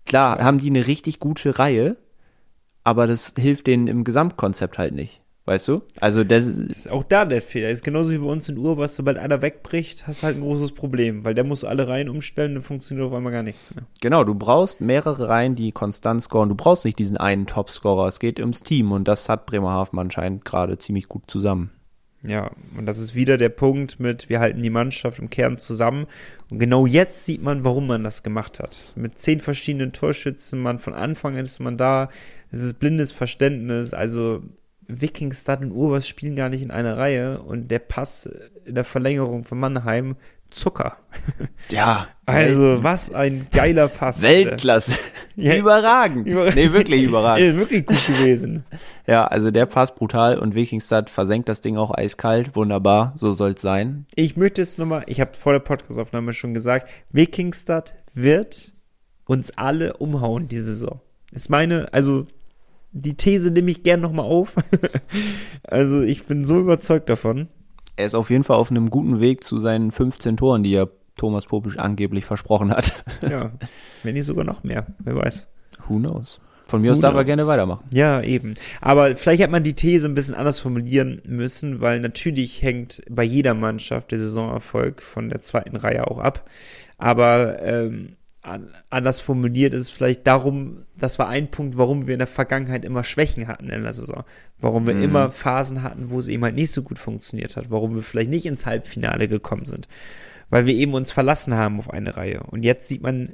Klar, haben die eine richtig gute Reihe, aber das hilft denen im Gesamtkonzept halt nicht. Weißt du? Also das ist auch da der Fehler. Ist genauso wie bei uns in Uhr, was sobald einer wegbricht, hast halt ein großes Problem, weil der muss alle Reihen umstellen, dann funktioniert auf einmal gar nichts mehr. Genau, du brauchst mehrere Reihen, die konstant scoren. Du brauchst nicht diesen einen Topscorer. Es geht ums Team und das hat Bremerhaven anscheinend gerade ziemlich gut zusammen. Ja, und das ist wieder der Punkt mit, wir halten die Mannschaft im Kern zusammen. Und genau jetzt sieht man, warum man das gemacht hat. Mit zehn verschiedenen Torschützen, man von Anfang an ist man da. Es ist blindes Verständnis. Also Wikingstad und Urbas spielen gar nicht in einer Reihe und der Pass in der Verlängerung von Mannheim Zucker. *laughs* Ja. Also, was ein geiler Pass. Weltklasse. *laughs* Ja, überragend. Über nee, wirklich überragend. *laughs* wirklich gut gewesen. ja, also der Pass brutal und Wikingstad versenkt das Ding auch eiskalt. Wunderbar, so soll es sein. Ich möchte es nochmal, ich habe vor der Podcastaufnahme schon gesagt, Wikingstad wird uns alle umhauen diese Saison. Ist meine, also die These nehme ich gern nochmal auf. *laughs* also ich bin so überzeugt davon. Er ist auf jeden Fall auf einem guten Weg zu seinen 15 Toren, die er Thomas Popisch angeblich versprochen hat. Ja, wenn nicht sogar noch mehr, wer weiß. Who knows? Von mir aus Who darf er knows? gerne weitermachen. Ja, eben. Aber vielleicht hat man die These ein bisschen anders formulieren müssen, weil natürlich hängt bei jeder Mannschaft der Saisonerfolg von der zweiten Reihe auch ab. Aber ähm, anders formuliert ist vielleicht darum, das war ein Punkt, warum wir in der Vergangenheit immer Schwächen hatten in der Saison. Warum wir Mhm. immer Phasen hatten, wo es eben halt nicht so gut funktioniert hat. Warum wir vielleicht nicht ins Halbfinale gekommen sind. Weil wir eben uns verlassen haben auf eine Reihe. Und jetzt sieht man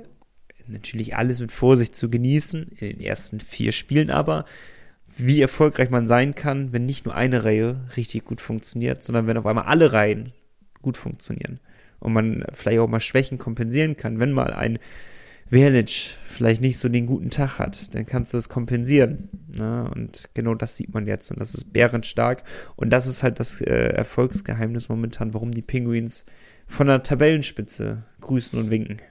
natürlich alles mit Vorsicht zu genießen, in den ersten vier Spielen aber, wie erfolgreich man sein kann, wenn nicht nur eine Reihe richtig gut funktioniert, sondern wenn auf einmal alle Reihen gut funktionieren. Und man vielleicht auch mal Schwächen kompensieren kann. Wenn mal ein Verlic vielleicht nicht so den guten Tag hat, dann kannst du das kompensieren. Ne? Und genau das sieht man jetzt. Und das ist bärenstark. Und das ist halt das äh, Erfolgsgeheimnis momentan, warum die Penguins von der Tabellenspitze grüßen und winken.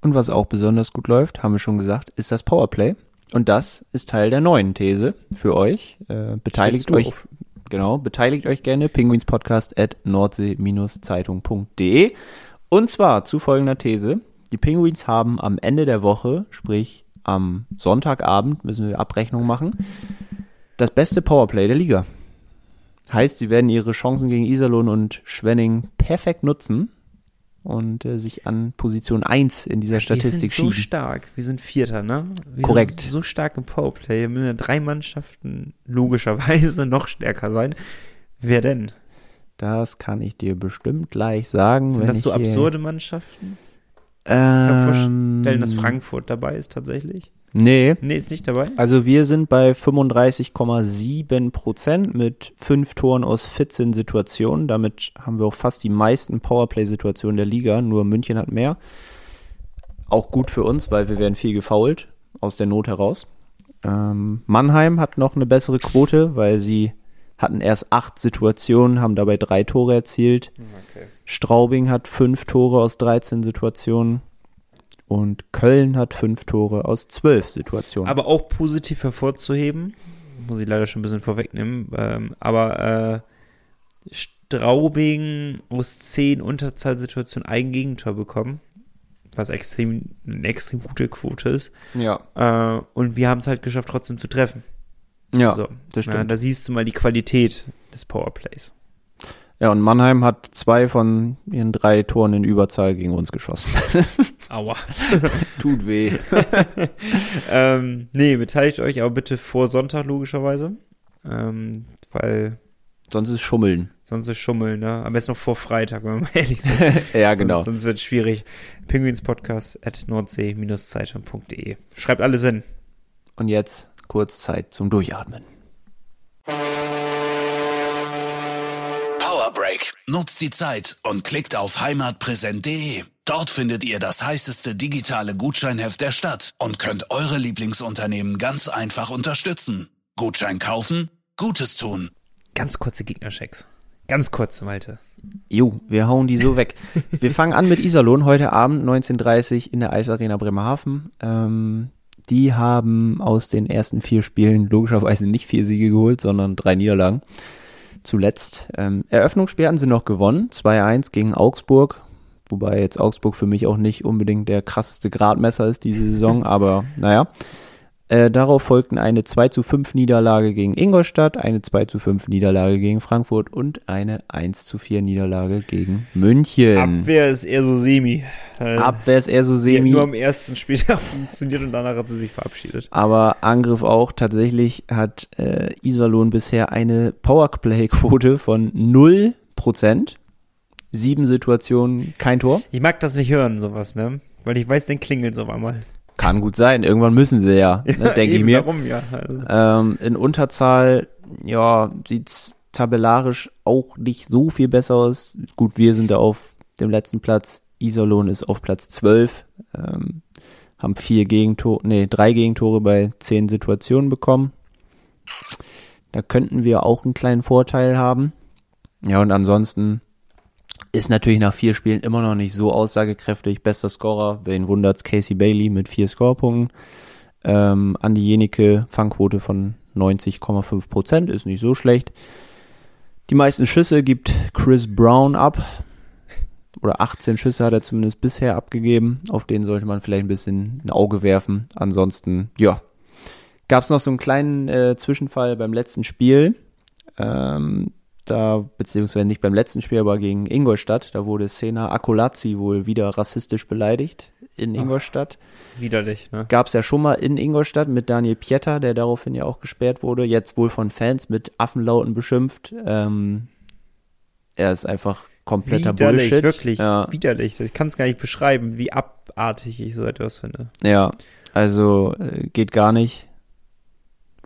Und was auch besonders gut läuft, haben wir schon gesagt, ist das Powerplay. Und das ist Teil der neuen These für euch. Äh, beteiligt euch, auf? Genau, beteiligt euch gerne, penguinspodcast at nordsee-zeitung.de. Und zwar zu folgender These. Die Penguins haben am Ende der Woche, sprich am Sonntagabend, müssen wir Abrechnung machen, das beste Powerplay der Liga. Heißt, sie werden ihre Chancen gegen Iserlohn und Schwenning perfekt nutzen und äh, sich an Position 1 in dieser Statistik wir sind so schieben. stark. Wir sind Vierter, ne? Wir Korrekt. Sind so stark im Powerplay. Wir müssen ja drei Mannschaften logischerweise *laughs* noch stärker sein. Wer denn? Das kann ich dir bestimmt gleich sagen. Sind das so hier- absurde Mannschaften? Ich kann mir Ähm, vorstellen, dass Frankfurt dabei ist tatsächlich. Nee, Nee, ist nicht dabei. also wir sind bei 35,7 Prozent mit fünf Toren aus 14 Situationen. Damit haben wir auch fast die meisten Powerplay-Situationen der Liga. Nur München hat mehr. Auch gut für uns, weil wir werden viel gefoult aus der Not heraus. Ähm, Mannheim hat noch eine bessere Quote, weil sie hatten erst acht Situationen, haben dabei drei Tore erzielt. Okay. Straubing hat fünf Tore aus 13 Situationen und Köln hat fünf Tore aus zwölf Situationen. Aber auch positiv hervorzuheben, muss ich leider schon ein bisschen vorwegnehmen, ähm, aber äh, Straubing aus zehn Unterzahlsituationen ein Gegentor bekommen, was extrem, eine extrem gute Quote ist. ja, Äh, und wir haben es halt geschafft, trotzdem zu treffen. ja, so. das Ja, stimmt. da siehst du mal die Qualität des Powerplays. Ja, und Mannheim hat zwei von ihren drei Toren in Überzahl gegen uns geschossen. *laughs* Aua. *laughs* Tut weh. *laughs* ähm, nee, beteiligt euch aber bitte vor Sonntag logischerweise. Ähm, weil Sonst ist Schummeln. sonst ist Schummeln, ne? Am besten noch vor Freitag, wenn wir mal ehrlich sind. ja, sonst, genau. Sonst wird es schwierig. Penguinspodcast at nordsee-zeitung.de. Schreibt alles hin. Und jetzt kurz Zeit zum Durchatmen. Break. Nutzt die Zeit und klickt auf heimatpräsent.de. Dort findet ihr das heißeste digitale Gutscheinheft der Stadt und könnt eure Lieblingsunternehmen ganz einfach unterstützen. Gutschein kaufen, Gutes tun. Ganz kurze Gegnerchecks. Ganz kurze, Malte. Jo, wir hauen die so weg. Wir fangen an mit Iserlohn heute Abend 19.30 in der Eisarena Bremerhaven. Ähm, die haben aus den ersten vier Spielen logischerweise nicht vier Siege geholt, sondern drei Niederlagen. Zuletzt. Ähm, Eröffnungsspiel hatten sie noch gewonnen, 2-1 gegen Augsburg. Wobei jetzt Augsburg für mich auch nicht unbedingt der krasseste Gradmesser ist diese Saison, aber naja. Äh, darauf folgten eine 2 zu 5 Niederlage gegen Ingolstadt, eine 2 zu 5 Niederlage gegen Frankfurt und eine 1 zu 4 Niederlage gegen München. Abwehr ist eher so semi. Äh, Abwehr ist eher so semi, nur am ersten Spieltag *laughs* funktioniert und danach hat sie sich verabschiedet. aber Angriff auch. Tatsächlich hat äh, Iserlohn bisher eine Powerplay-Quote von 0%. Sieben Situationen, kein Tor. Ich mag das nicht hören, sowas, ne? Weil ich weiß, dann klingelt auf einmal. Kann gut sein. Irgendwann müssen sie ja, *laughs* ne, denke ich mir. Warum ja? Also, Ähm, in Unterzahl, ja, sieht's tabellarisch auch nicht so viel besser aus. Gut, wir sind da auf dem letzten Platz. Iserlohn ist auf Platz 12. Ähm, haben vier Gegentore, nee, drei Gegentore bei zehn Situationen bekommen. Da könnten wir auch einen kleinen Vorteil haben. Ja, und ansonsten ist natürlich nach vier Spielen immer noch nicht so aussagekräftig. Bester Scorer, wen wundert's, Casey Bailey mit vier Scorepunkten. Ähm, Andi Jenike, Fangquote von 90,5 Prozent, ist nicht so schlecht. Die meisten Schüsse gibt Chris Brown ab. oder 18 Schüsse hat er zumindest bisher abgegeben. Auf den sollte man vielleicht ein bisschen ein Auge werfen. Ansonsten, ja. Gab es noch so einen kleinen äh, Zwischenfall beim letzten Spiel. Ähm, da, beziehungsweise nicht beim letzten Spiel, aber gegen Ingolstadt. Da wurde Sena Akolazzi wohl wieder rassistisch beleidigt in Ingolstadt. Widerlich, ne? Gab es ja schon mal in Ingolstadt mit Daniel Pieter, der daraufhin ja auch gesperrt wurde. Jetzt wohl von Fans mit Affenlauten beschimpft. Ähm, er ist einfach kompletter Widerlich, Bullshit. wirklich Ja, widerlich. Ich kann es gar nicht beschreiben, wie abartig ich so etwas finde. ja also äh, geht gar nicht.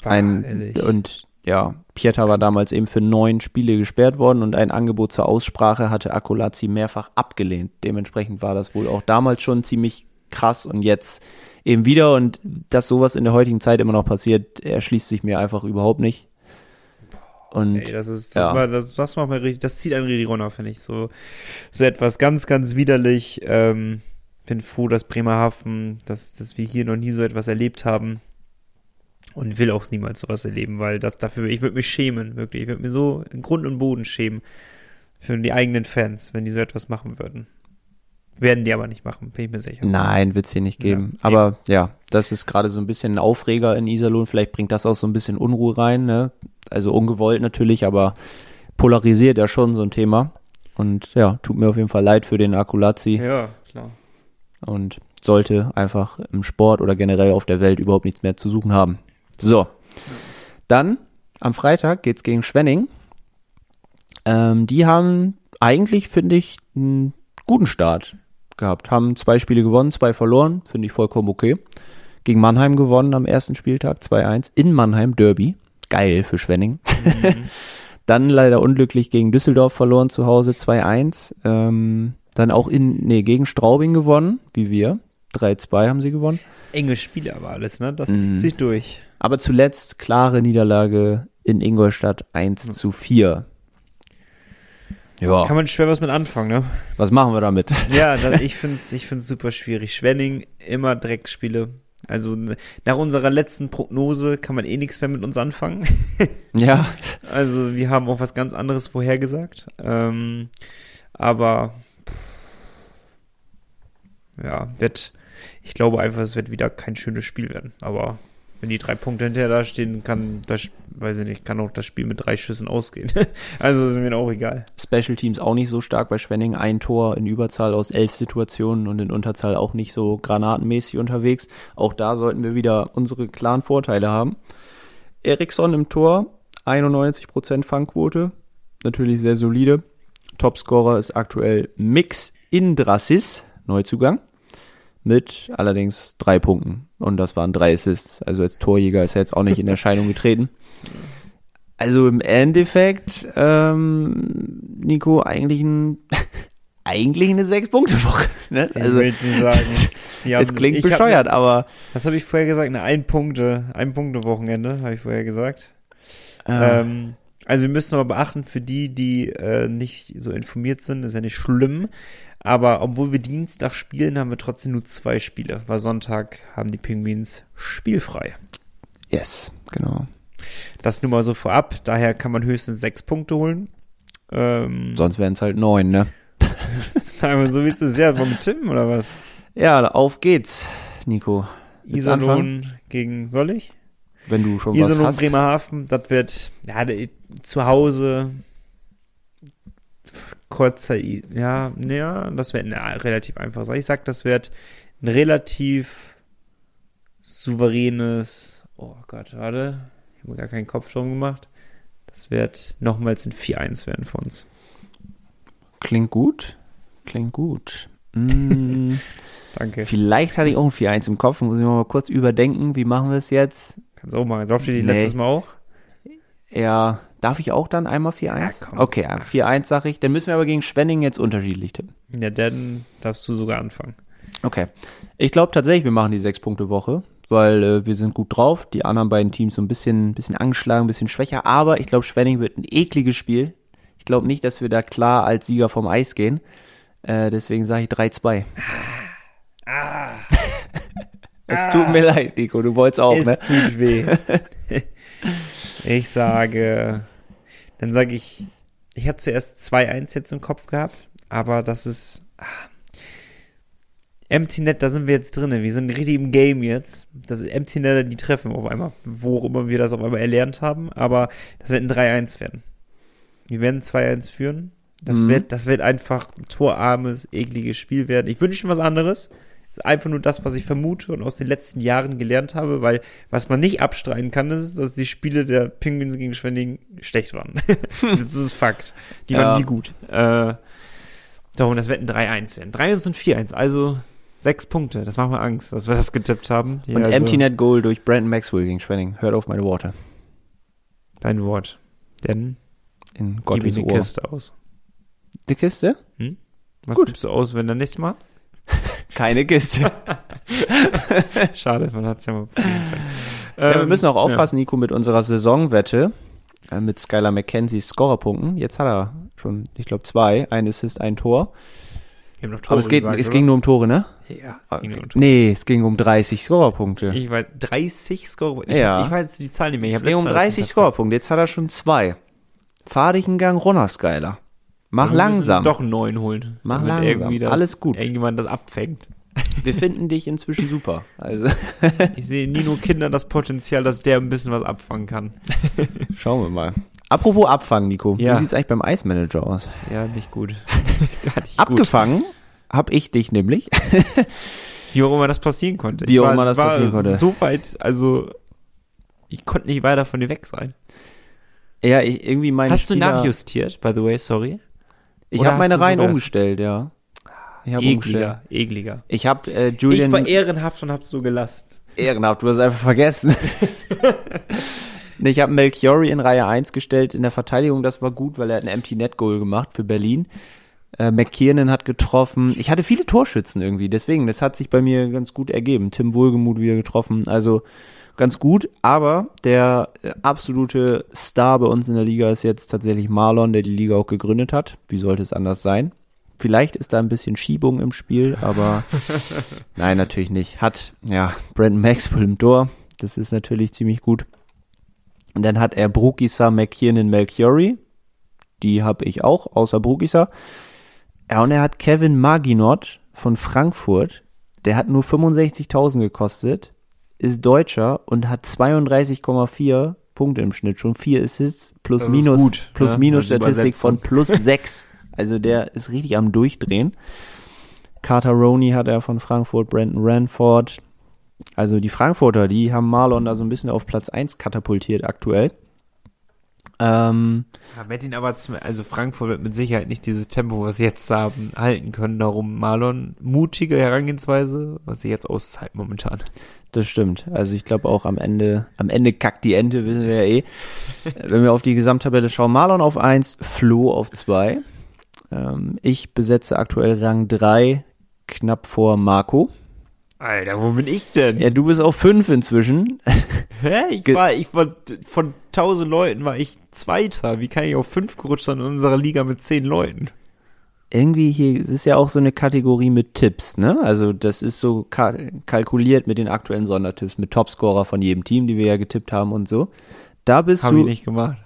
Ein, und ja, Pieter war damals eben für neun Spiele gesperrt worden und ein Angebot zur Aussprache hatte Akolazzi mehrfach abgelehnt. Dementsprechend war das wohl auch damals schon ziemlich krass und jetzt eben wieder und dass sowas in der heutigen Zeit immer noch passiert, erschließt sich mir einfach überhaupt nicht. Und Ey, das ist, das, ja. war, das, das macht mir richtig, das zieht einen richtig runter, finde ich. So, so etwas ganz, ganz widerlich. Ähm, bin froh, dass Bremerhaven, dass, dass wir hier noch nie so etwas erlebt haben. Und will auch niemals sowas erleben, weil das dafür, ich würde mich schämen, wirklich. Ich würde mir so in Grund und Boden schämen für die eigenen Fans, wenn die so etwas machen würden. Werden die aber nicht machen, bin ich mir sicher. Nein, wird's hier nicht geben. Ja, Aber ja, das ist gerade so ein bisschen ein Aufreger in Iserlohn. Vielleicht bringt das auch so ein bisschen Unruhe rein. Ne? Also ungewollt natürlich, aber polarisiert ja schon so ein Thema. Und ja, tut mir auf jeden Fall leid für den Akulazzi Ja, klar. und sollte einfach im Sport oder generell auf der Welt überhaupt nichts mehr zu suchen haben. So, dann am Freitag geht's gegen Schwenning. Ähm, die haben eigentlich, finde ich, einen guten Start gehabt. Haben zwei Spiele gewonnen, zwei verloren. Finde ich vollkommen okay. Gegen Mannheim gewonnen am ersten Spieltag 2-1 in Mannheim Derby. Geil für Schwenning. *laughs* Dann leider unglücklich gegen Düsseldorf verloren zu Hause 2-1. Ähm, dann auch in, nee, gegen Straubing gewonnen, wie wir. 3-2 haben sie gewonnen. Enge Spiele aber alles, ne? Das Mhm. zieht sich durch. Aber zuletzt klare Niederlage in Ingolstadt 1 zu 4. Ja, Kann man schwer was mit anfangen, ne? was machen wir damit? Ja, das, ich finde es ich find's super schwierig. Schwenning, immer Drecksspiele. Also nach unserer letzten Prognose kann man eh nichts mehr mit uns anfangen. *laughs* ja, Also wir haben auch was ganz anderes vorhergesagt. Ähm, aber pff, ja, wird, ich glaube einfach, es wird wieder kein schönes Spiel werden. Aber wenn die drei Punkte hinterher da stehen, kann das, weiß ich nicht, kann auch das Spiel mit drei Schüssen ausgehen. *laughs* also ist mir auch egal. Special Teams auch nicht so stark bei Schwenning. Ein Tor in Überzahl aus elf Situationen und in Unterzahl auch nicht so granatenmäßig unterwegs. Auch da sollten wir wieder unsere klaren Vorteile haben. Eriksson im Tor, 91% Fangquote. Natürlich sehr solide. Topscorer ist aktuell Mix Indrasis, Neuzugang. Mit allerdings drei Punkten. Und das waren drei Assists. Also als Torjäger ist er jetzt auch nicht in *laughs* Erscheinung getreten. Also im Endeffekt, ähm, Nico, eigentlich ein, *laughs* eigentlich eine Sechs-Punkte-Woche. *laughs* Ne? Ich Also, nicht sagen. Ja, es klingt ich hab- bescheuert, aber Was habe ich vorher gesagt? Eine ein Punkte, ein Punkte Wochenende, habe ich vorher gesagt. äh, Ähm, also wir müssen aber beachten, für die, die äh, nicht so informiert sind, ist ja nicht schlimm. Aber obwohl wir Dienstag spielen, haben wir trotzdem nur zwei Spiele. Weil Sonntag haben die Penguins spielfrei. yes, genau. Das nur mal so vorab. Daher kann man höchstens sechs Punkte holen. Ähm, Sonst wären es halt neun, ne? *laughs* sagen wir so, wie es ist. Ja, wir tippen oder was? Ja, auf geht's, Nico. Willst anfangen? Iserlohn gegen Sollig? Wenn du schon was Iserlohn, hast. Bremerhaven, das wird ja, zu Hause kurzer, I- ja, ja, das wird na, relativ einfach. Ich sag, das wird ein relativ souveränes, oh Gott, warte, ich habe mir gar keinen Kopf drum gemacht. Das wird nochmals ein 4-1 werden für uns. Klingt gut. Klingt gut. Mm, *laughs* Danke. vielleicht hatte ich auch ein 4-1 im Kopf. Muss ich mal kurz überdenken. Wie machen wir es jetzt? Kannst auch machen. Durfte die Nee. letztes Mal auch? Ja, darf ich auch dann einmal 4-1? Ja, okay, ja, 4-1 sag ich. Dann müssen wir aber gegen Schwenning jetzt unterschiedlich tippen. Ja, dann darfst du sogar anfangen. Okay. Ich glaube tatsächlich, wir machen die 6-Punkte-Woche, weil äh, wir sind gut drauf. Die anderen beiden Teams so ein bisschen, bisschen angeschlagen, ein bisschen schwächer. Aber ich glaube, Schwenning wird ein ekliges Spiel. Ich glaube nicht, dass wir da klar als Sieger vom Eis gehen. Äh, deswegen sage ich 3-2. es tut mir leid, Nico. Du wolltest auch, es ne? tut weh. *laughs* ich sage, dann sage ich, ich hatte zuerst 2-1 jetzt im Kopf gehabt, aber das ist Empty Net, da sind wir jetzt drin. Wir sind richtig im Game jetzt. Das Empty Net, die treffen auf einmal. Wo auch immer wir das auf einmal erlernt haben. Aber das wird ein 3-1 werden. Wir werden 2-1 führen. Das, Mhm. wird, das wird einfach ein torarmes, ekliges Spiel werden. Ich wünsche mir was anderes. Einfach nur das, was ich vermute und aus den letzten Jahren gelernt habe, weil was man nicht abstreiten kann, ist, dass die Spiele der Penguins gegen Schwenning schlecht waren. *laughs* das ist Fakt. Die Ja. waren nie gut. Äh, darum, das wird ein 3-1 werden. 3-1 und 4-1, also sechs Punkte. Das macht mir Angst, dass wir das getippt haben. Ja, Und also, Empty Net Goal durch Brandon Maxwell gegen Schwenning. Hört auf meine Worte. Dein Wort. Denn In Gottes die Ohr. Kiste aus. Eine Kiste? Was Gut. gibst du aus, wenn dann nächstes Mal? *laughs* Keine Kiste. *laughs* Schade, man hat es ja mal ja, wir Ähm, müssen auch aufpassen, Nico, mit unserer Saisonwette äh, mit Skylar McKenzies Scorerpunkten. Jetzt hat er schon, ich glaube, zwei. Ein Assist, ein Tor. Wir haben noch Tore Aber es, geht, gesagt, es ging nur um Tore, ne? Ja, es ging nur um Tore. Nee, es ging um 30 Scorerpunkte. Ich weiß, 30 Score. Ich, Ja. ich weiß die Zahl nicht mehr. Ich Es ging um letztes Mal das 30 hinterfragt. Scorerpunkte. Jetzt hat er schon zwei. Fahr dich einen Gang runter, Skylar. Mach wir langsam. Doch einen neuen holen. Mach langsam. Das, Alles gut. Irgendjemand das abfängt. Wir finden dich inzwischen super. Also *laughs* Ich sehe in Nino Kinder das Potenzial, dass der ein bisschen was abfangen kann. *laughs* schauen wir mal. Apropos Abfangen, Nico. Ja. Wie sieht's eigentlich beim Eismanager aus? Ja, nicht gut. *laughs* Gar nicht Abgefangen hab ich dich nämlich. Wie auch immer das passieren konnte. Wie auch immer das passieren konnte. So weit, also ich konnte nicht weiter von dir weg sein. ja, ich, irgendwie meine Hast du Spieler, nachjustiert, by the way, sorry? Ich habe meine Reihen umgestellt, ja. Ich habe umgestellt. Ekliger. Ich habe äh, Ich Julian war ehrenhaft und hab's so gelassen. ehrenhaft, du hast einfach vergessen. *laughs* Nee, ich habe Melchiori in Reihe 1 gestellt in der Verteidigung, das war gut, weil er hat ein Empty Net Goal gemacht für Berlin. Äh, McKiernan hat getroffen. Ich hatte viele Torschützen irgendwie, deswegen, das hat sich bei mir ganz gut ergeben. Tim Wohlgemuth wieder getroffen, also ganz gut. Aber der äh, absolute Star bei uns in der Liga ist jetzt tatsächlich Marlon, der die Liga auch gegründet hat. Wie sollte es anders sein? Vielleicht ist da ein bisschen Schiebung im Spiel, aber *laughs* nein, natürlich nicht. Hat, ja, Brandon Maxwell im Tor. Das ist natürlich ziemlich gut. Und dann hat er Brukisa, McKiernan, Melchiori. Die habe ich auch, außer Brukisa. Ja, und er hat Kevin Maginot von Frankfurt. Der hat nur 65.000 gekostet, ist Deutscher und hat 32,4 Punkte im Schnitt. Schon vier Assists plus Das minus, gut, plus ja, minus Statistik von plus *laughs* sechs. Also der ist richtig am Durchdrehen. Carter Roney hat er von Frankfurt, Brandon Ranford. Also die Frankfurter, die haben Marlon da so ein bisschen auf Platz 1 katapultiert aktuell. Ähm, Ja, wird ihn aber, zum, also Frankfurt wird mit Sicherheit nicht dieses Tempo, was sie jetzt haben, halten können. Darum Marlon, mutige Herangehensweise, was sie jetzt auszahlt momentan. das stimmt. Also ich glaube auch am Ende, am Ende kackt die Ente, wissen wir ja eh. Wenn wir auf die Gesamttabelle schauen, Marlon auf 1, Flo auf 2. Ähm, ich besetze aktuell Rang 3, knapp vor Marco. Alter, wo bin ich denn? Ja, du bist auf 5 inzwischen. *laughs* Hä? Ich war, ich war, von 1000 Leuten war ich Zweiter. Wie kann ich auf 5 gerutscht sein in unserer Liga mit 10 Leuten? irgendwie hier, es ist ja auch so eine Kategorie mit Tipps, ne? Also das ist so ka kalkuliert mit den aktuellen Sondertipps, mit Topscorer von jedem Team, die wir ja getippt haben und so. Da bist Habe du. ich nicht gemacht.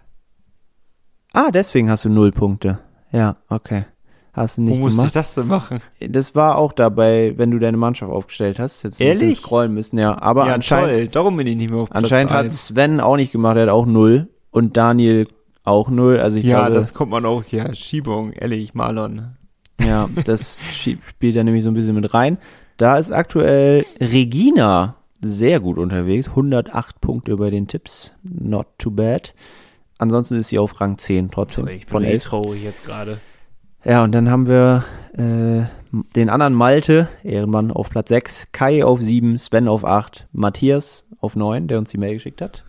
Ah, deswegen hast du null Punkte. Ja, okay. Hast du Wo nicht musste ich gemacht. das denn machen? Das war auch dabei, wenn du deine Mannschaft aufgestellt hast. Jetzt ein bisschen Ehrlich? scrollen müssen, ja. Aber ja, anscheinend, toll. Darum bin ich nicht mehr auf Platz anscheinend hat. Sven auch nicht gemacht, er hat auch null. Und Daniel auch null. Also ich Ja, glaube, das kommt man auch, ja, Schiebung, ehrlich, Marlon. Ja, das *laughs* spielt da nämlich so ein bisschen mit rein. Da ist aktuell Regina sehr gut unterwegs. 108 Punkte bei den Tipps. Not too bad. Ansonsten ist sie auf Rang 10 trotzdem Ich bin von eh 11. traurig jetzt gerade. Ja, und dann haben wir äh, den anderen Malte, Ehrenmann, auf Platz 6, Kai auf 7, Sven auf 8, Matthias auf 9, der uns die Mail geschickt hat.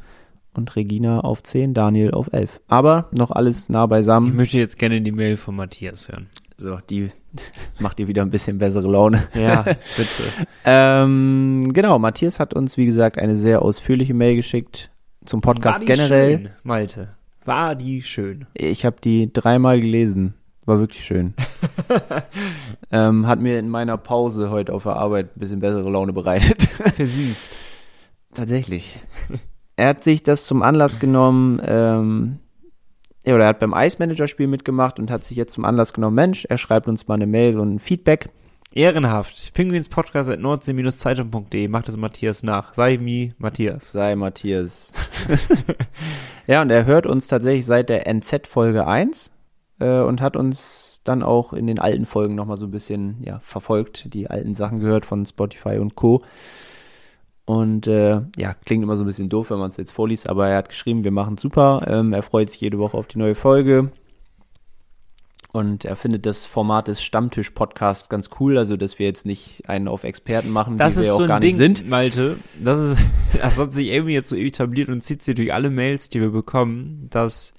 Und Regina auf 10, Daniel auf 11. Aber noch alles nah Ich beisammen. möchte jetzt gerne die Mail von Matthias hören. So, die *laughs* macht dir wieder ein bisschen bessere Laune. Ja, *laughs* bitte. Ähm, genau, Matthias hat uns, wie gesagt, eine sehr ausführliche Mail geschickt zum Podcast War die generell. Schön, Malte. War die schön. Ich habe die dreimal gelesen. War wirklich schön. *laughs* ähm, hat mir in meiner Pause heute auf der Arbeit ein bisschen bessere Laune bereitet. *laughs* Versüßt. Tatsächlich. Er hat sich das zum Anlass genommen, ähm, ja, oder er hat beim Ice Manager Spiel mitgemacht und hat sich jetzt zum Anlass genommen, Mensch, er schreibt uns mal eine Mail und ein Feedback. Ehrenhaft. Pinguinspodcast at nordsee-zeitung.de. Macht das Matthias nach. Sei mi Matthias. Sei Matthias. *laughs* ja, und er hört uns tatsächlich seit der NZ Folge 1 äh, und hat uns dann auch in den alten Folgen nochmal so ein bisschen ja, verfolgt, die alten Sachen gehört von Spotify und Co. Und äh, ja, klingt immer so ein bisschen doof, wenn man es jetzt vorliest, aber er hat geschrieben, wir machen super. Ähm, er freut sich jede Woche auf die neue Folge. Und er findet das Format des Stammtisch-Podcasts ganz cool, also dass wir jetzt nicht einen auf Experten machen, Das die wir so auch gar ein nicht Ding, sind. Malte. Das ist, *laughs* das hat sich irgendwie jetzt so etabliert und zieht sich durch alle Mails, die wir bekommen, dass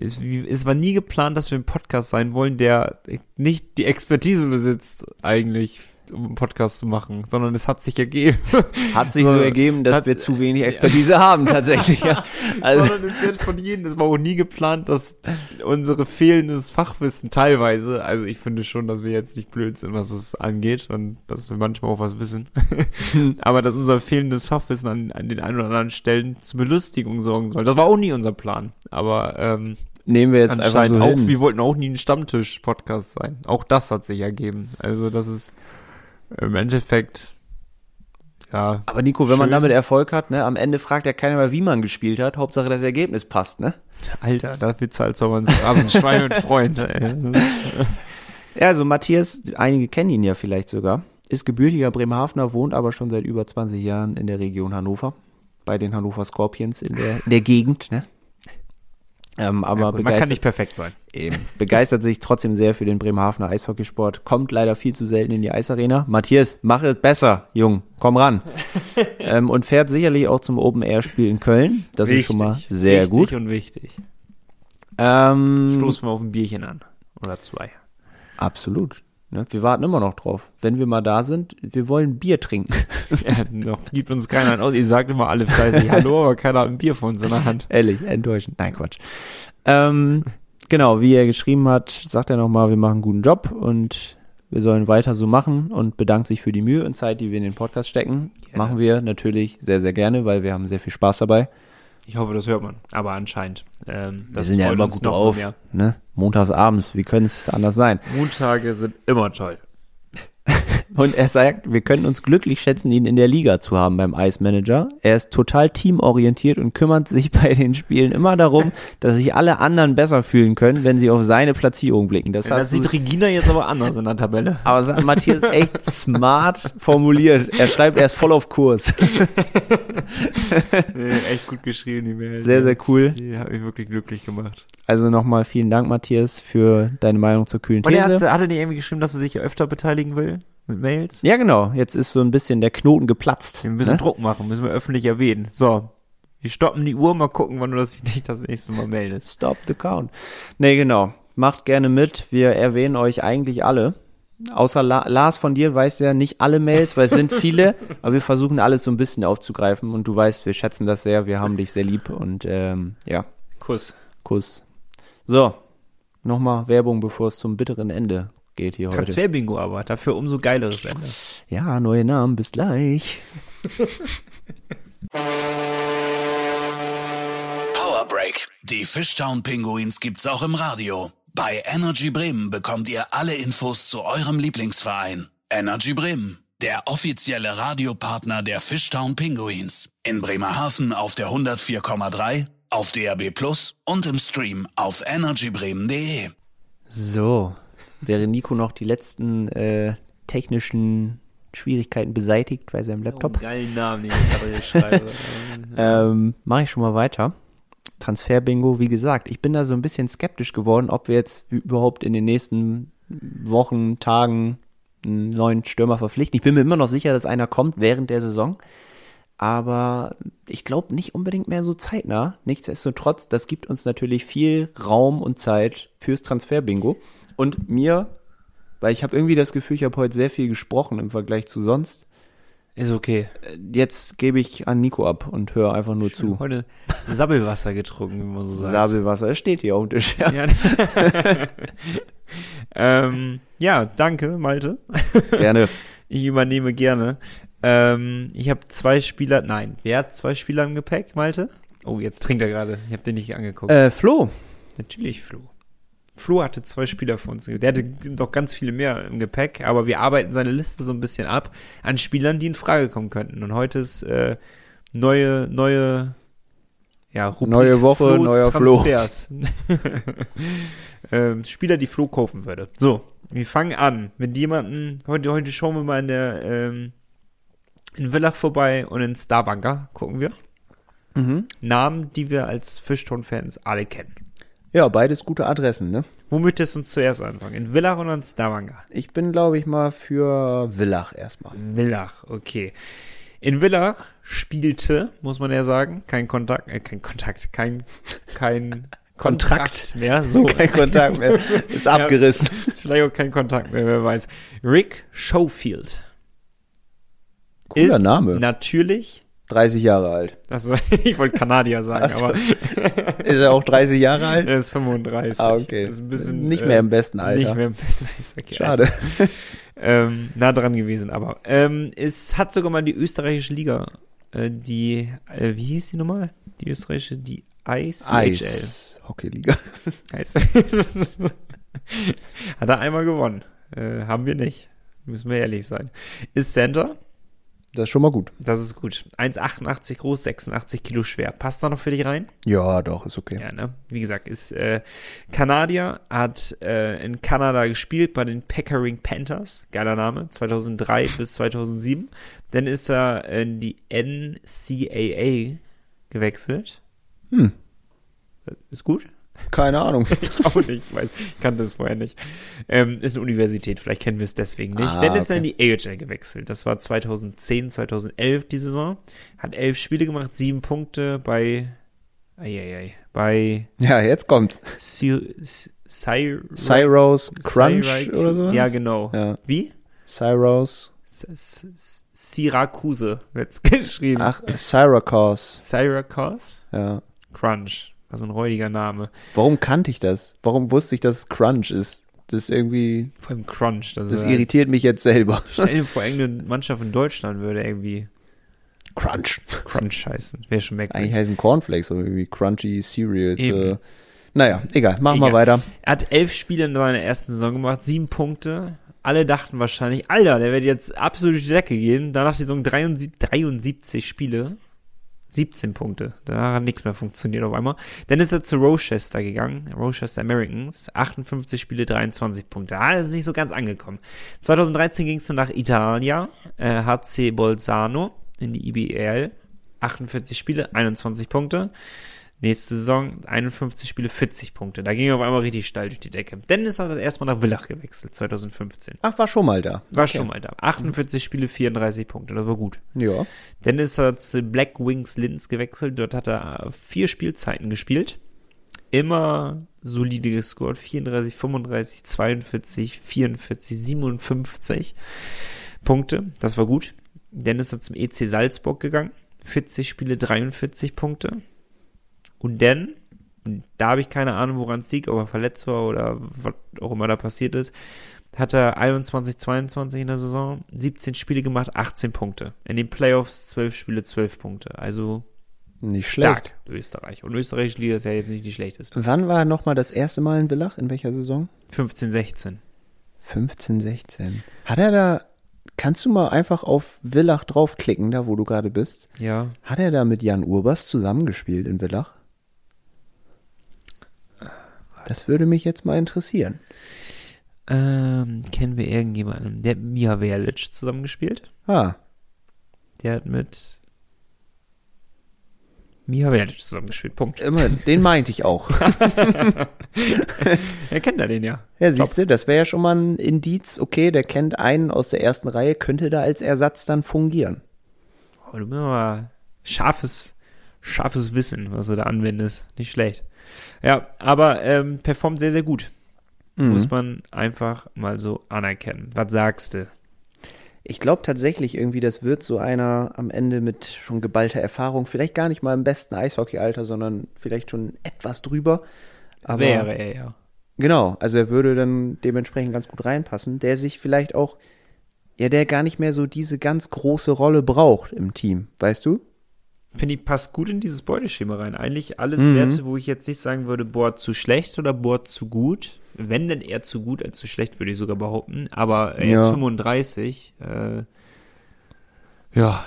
es, es war nie geplant, dass wir ein Podcast sein wollen, der nicht die Expertise besitzt, eigentlich, um einen Podcast zu machen, sondern es hat sich ergeben. *laughs* Hat sich so, So, ergeben, dass hat- wir zu wenig *laughs* Expertise haben, tatsächlich. Ja. *laughs* Also, sondern es wird von jedem, es war auch nie geplant, dass unsere fehlendes Fachwissen teilweise, also ich finde schon, dass wir jetzt nicht blöd sind, was es angeht und dass wir manchmal auch was wissen, aber dass unser fehlendes Fachwissen an, an den ein oder anderen Stellen zu Belustigung sorgen soll. Das war auch nie unser Plan, aber ähm, nehmen wir jetzt einfach so auch, hin. wir wollten auch nie ein Stammtisch-Podcast sein. Auch das hat sich ergeben. Also das ist im Endeffekt, ja, Aber Nico, wenn man damit Erfolg hat, ne, am Ende fragt ja keiner mehr, wie man gespielt hat. Hauptsache das Ergebnis passt, ne? Alter, dafür zahlt so man so Rasenschwein und Freund, ey. *laughs* Ja, also Matthias, einige kennen ihn ja vielleicht sogar, ist gebürtiger Bremerhavener, wohnt aber schon seit über 20 Jahren in der Region Hannover, bei den Hannover Scorpions in der, in der Gegend, ne? Ähm, aber Ja, gut, man kann nicht perfekt sein. eben, begeistert sich trotzdem sehr für den Bremerhavener Eishockeysport, kommt leider viel zu selten in die Eisarena. Matthias, mach es besser, Jung, komm ran. *laughs* ähm, und fährt sicherlich auch zum Open-Air-Spiel in Köln. Das ist schon mal sehr wichtig gut. und wichtig. Ähm, Stoßen wir auf ein Bierchen an. Oder zwei. Absolut. Ne? Wir warten immer noch drauf. Wenn wir mal da sind, wir wollen Bier trinken. *laughs* Ja, noch gibt uns keiner ein aus. Ihr sagt immer alle fleißig Hallo, aber keiner hat ein Bier von uns in der Hand. Ehrlich, enttäuschend. Nein, Quatsch. Ähm, genau, wie er geschrieben hat, sagt er nochmal, wir machen einen guten Job und wir sollen weiter so machen und bedankt sich für die Mühe und Zeit, die wir in den Podcast stecken. Gerne. Machen wir natürlich sehr, sehr gerne, weil wir haben sehr viel Spaß dabei. Ich hoffe, das hört man. Aber anscheinend. Ähm, Wir das sind ja immer gut drauf. Ne? Montags abends, wie könnte es anders sein? Montage sind immer toll. Und er sagt, wir können uns glücklich schätzen, ihn in der Liga zu haben beim Ice Manager. Er ist total teamorientiert und kümmert sich *laughs* bei den Spielen immer darum, dass sich alle anderen besser fühlen können, wenn sie auf seine Platzierung blicken. Das, Das hast du, sieht Regina jetzt aber anders in der Tabelle. *laughs* aber Matthias echt smart formuliert. Er schreibt, er ist voll auf Kurs. *laughs* Nee, echt gut geschrieben, die Mail. Sehr, sehr cool. Die hat mich wirklich glücklich gemacht. Also nochmal vielen Dank, Matthias, für deine Meinung zur kühlen Und er These. hat, hat er nicht irgendwie geschrieben, dass er sich öfter beteiligen will? Mit Mails? Ja, genau. Jetzt ist so ein bisschen der Knoten geplatzt. Wir müssen ne? Druck machen, müssen wir öffentlich erwähnen. So. Wir stoppen die Uhr, mal gucken, wann du das, *laughs* dich das nächste Mal meldest. Stop the count. Nee, genau. Macht gerne mit. Wir erwähnen euch eigentlich alle. Außer La Lars von dir weiß ja nicht alle Mails, weil es sind viele, *laughs* aber wir versuchen alles so ein bisschen aufzugreifen und du weißt, wir schätzen das sehr, wir haben dich sehr lieb und ähm, ja, Kuss. Kuss. So, nochmal Werbung, bevor es zum bitteren Ende geht hier heute. Transferbingo aber, dafür umso geileres Ende. Ja, neue Namen, bis gleich. Power Break. Die Fishtown Pinguins gibt's auch im Radio. Bei Energy Bremen bekommt ihr alle Infos zu eurem Lieblingsverein. Energy Bremen, der offizielle Radiopartner der Fishtown Pinguins. In Bremerhaven auf der 104,3, auf DAB Plus und im Stream auf energybremen.de. So, wäre Nico noch die letzten äh, technischen Schwierigkeiten beseitigt bei seinem Laptop? geilen Namen, den ich gerade schreibe. *laughs* Ähm, Mache ich schon mal weiter. Transfer-Bingo, wie gesagt, ich bin da so ein bisschen skeptisch geworden, ob wir jetzt überhaupt in den nächsten Wochen, Tagen einen neuen Stürmer verpflichten. Ich bin mir immer noch sicher, dass einer kommt während der Saison. Aber ich glaube nicht unbedingt mehr so zeitnah. Nichtsdestotrotz, das gibt uns natürlich viel Raum und Zeit fürs Transfer-Bingo. Und mir, weil ich habe irgendwie das Gefühl, ich habe heute sehr viel gesprochen im Vergleich zu sonst. Ist okay. Jetzt gebe ich an Nico ab und höre einfach nur zu. Heute Sabbelwasser getrunken, wie man so sagt. Sabelwasser, es steht hier auf dem Tisch. Ja. Ja. *laughs* ähm, ja, danke, Malte. Gerne. *laughs* Ich übernehme gerne. Ähm, ich habe zwei Spieler, nein, wer hat zwei Spieler im Gepäck, Malte? Oh, jetzt trinkt er gerade. Ich habe den nicht angeguckt. Äh, Flo, Natürlich Flo. Flo hatte zwei Spieler für uns. Der hatte doch ganz viele mehr im Gepäck, aber wir arbeiten seine Liste so ein bisschen ab an Spielern, die in Frage kommen könnten. Und heute ist äh, neue, neue, ja, Rubrik Neue Woche, Flo's neuer Flo. Transfers. *laughs* ähm, Spieler, die Flo kaufen würde. So, wir fangen an mit jemandem, heute, heute schauen wir mal in der, ähm, in Villach vorbei und in Starbunker gucken wir. Mhm. Namen, die wir als Fischton-Fans alle kennen. Ja, beides gute Adressen, ne? Wo möchtest du uns zuerst anfangen? In Villach oder in Stavanger? Ich bin, glaube ich, mal für Villach erstmal. Villach, okay. In Villach spielte, muss man ja sagen, kein Kontakt, äh, kein Kontakt, kein, kein *laughs* Kontrakt. mehr. So, Kein Kontakt mehr. Ist *laughs* abgerissen. vielleicht auch kein Kontakt mehr, wer weiß. Rick Schofield. Cooler ist Name. Natürlich, 30 Jahre alt. also *laughs* ich wollte Kanadier sagen, Ach so. aber *laughs* Ist er auch 30 Jahre alt? er ist 35. Ah, okay. Ist bisschen, Nicht äh, mehr im besten Alter. Nicht mehr im besten Alter. *laughs* Schade. ähm, nah dran gewesen, aber ähm, es hat sogar mal die österreichische Liga, äh, die, äh, wie hieß die nochmal? Die österreichische, die ICHL. Eis. Hockeyliga. Heißt. hat er einmal gewonnen. Äh, haben wir nicht. Müssen wir ehrlich sein. Ist Center, Das ist schon mal gut. das ist gut. 1,88 groß, 86 Kilo schwer. Passt da noch für dich rein? Ja, doch, ist okay. Ja, ne? Wie gesagt, ist äh, Kanadier, hat äh, in Kanada gespielt bei den Peckering Panthers, geiler Name, 2003 *laughs* bis 2007. Dann ist er in die NCAA gewechselt. Hm. Ist gut? Keine Ahnung. *laughs* Ich auch nicht, ich weiß, ich kannte es vorher nicht. Ähm, ist eine Universität, vielleicht kennen wir es deswegen nicht. Ah, Dann ist er in okay. die AHL gewechselt. Das war 2010, 2011 die Saison. Hat elf Spiele gemacht, sieben Punkte bei, eieiei, bei Ja, jetzt kommt's. Sy Sy Cyrus Crunch Syrac- oder so? Ja, genau. Ja. Wie? Cyrus. S- S- Syracuse wird's *laughs* geschrieben. Ach, Syracuse. Syracuse? Ja. Crunch. Was ein räudiger Name. Warum kannte ich das? Warum wusste ich, dass es Crunch ist? Das ist irgendwie, Vor allem Crunch. Das, das irritiert mich jetzt selber. *laughs* Stell dir vor, irgendeine Mannschaft in Deutschland würde irgendwie Crunch. Crunch heißen. Wäre schon Eigentlich merkwürdig. heißen Cornflakes so irgendwie Crunchy Cereals. Eben. Äh, naja, egal. Machen wir weiter. Er hat elf Spiele in seiner ersten Saison gemacht, sieben Punkte. Alle dachten wahrscheinlich, Alter, der wird jetzt absolut durch die Decke gehen. Danach die Saison 73, 73 Spiele. 17 Punkte. Da hat nichts mehr funktioniert auf einmal. Dann ist er zu Rochester gegangen. Rochester Americans. 58 Spiele, 23 Punkte. Ah, ist nicht so ganz angekommen. 2013 ging es dann nach Italia. Äh, HC Bolzano in die IBL. 48 Spiele, 21 Punkte. Nächste Saison 51 Spiele, 40 Punkte. Da ging er auf einmal richtig steil durch die Decke. Dann ist er das erste Mal nach Villach gewechselt, 2015. Ach, war schon mal da. War Okay. schon mal da. 48 Spiele, 34 Punkte. Das war gut. Ja. Dann ist er zu Black Wings Linz gewechselt. Dort hat er vier Spielzeiten gespielt. Immer solide gescored. 34, 35, 42, 44, 57 Punkte. Das war gut. Dann ist er zum EC Salzburg gegangen. 40 Spiele, 43 Punkte. Und dann, da habe ich keine Ahnung, woran es liegt, ob er verletzt war oder was auch immer da passiert ist, hat er 21, 22 in der Saison, 17 Spiele gemacht, 18 Punkte. In den Playoffs 12 Spiele, 12 Punkte. Also Nicht schlecht. stark, Österreich. Und österreichische Liga ist ja jetzt nicht die schlechteste. Wann war er nochmal das erste Mal in Villach? In welcher Saison? 15, 16. 15, 16. Hat er da, kannst du mal einfach auf Villach draufklicken, da wo du gerade bist? Ja. Hat er da mit Jan Urbas zusammengespielt in Villach? Das würde mich jetzt mal interessieren. Ähm, kennen wir irgendjemanden? Der hat Miha Verlic zusammengespielt. Ah, Der hat mit Miha Verlic zusammengespielt. Punkt. immer, den meinte ich auch. *laughs* Er kennt er den ja. Ja, siehst du, das wäre ja schon mal ein Indiz. Okay, der kennt einen aus der ersten Reihe, könnte da als Ersatz dann fungieren. Aber du bist aber scharfes, scharfes Wissen, was du da anwendest. Nicht schlecht. Ja, aber ähm, performt sehr, sehr gut. Mhm. Muss man einfach mal so anerkennen. Was sagst du? Ich glaube tatsächlich irgendwie, das wird so einer am Ende mit schon geballter Erfahrung, vielleicht gar nicht mal im besten Eishockey-Alter, sondern vielleicht schon etwas drüber. Aber Wäre er ja. Genau, also er würde dann dementsprechend ganz gut reinpassen, der sich vielleicht auch, ja, der gar nicht mehr so diese ganz große Rolle braucht im Team, weißt du? Finde ich, passt gut in dieses Beuteschema rein. Eigentlich alles Mhm. Werte, wo ich jetzt nicht sagen würde, boah, zu schlecht oder boah, zu gut. Wenn denn eher zu gut als zu schlecht, würde ich sogar behaupten. Aber er Ja. ist 35. Äh, ja,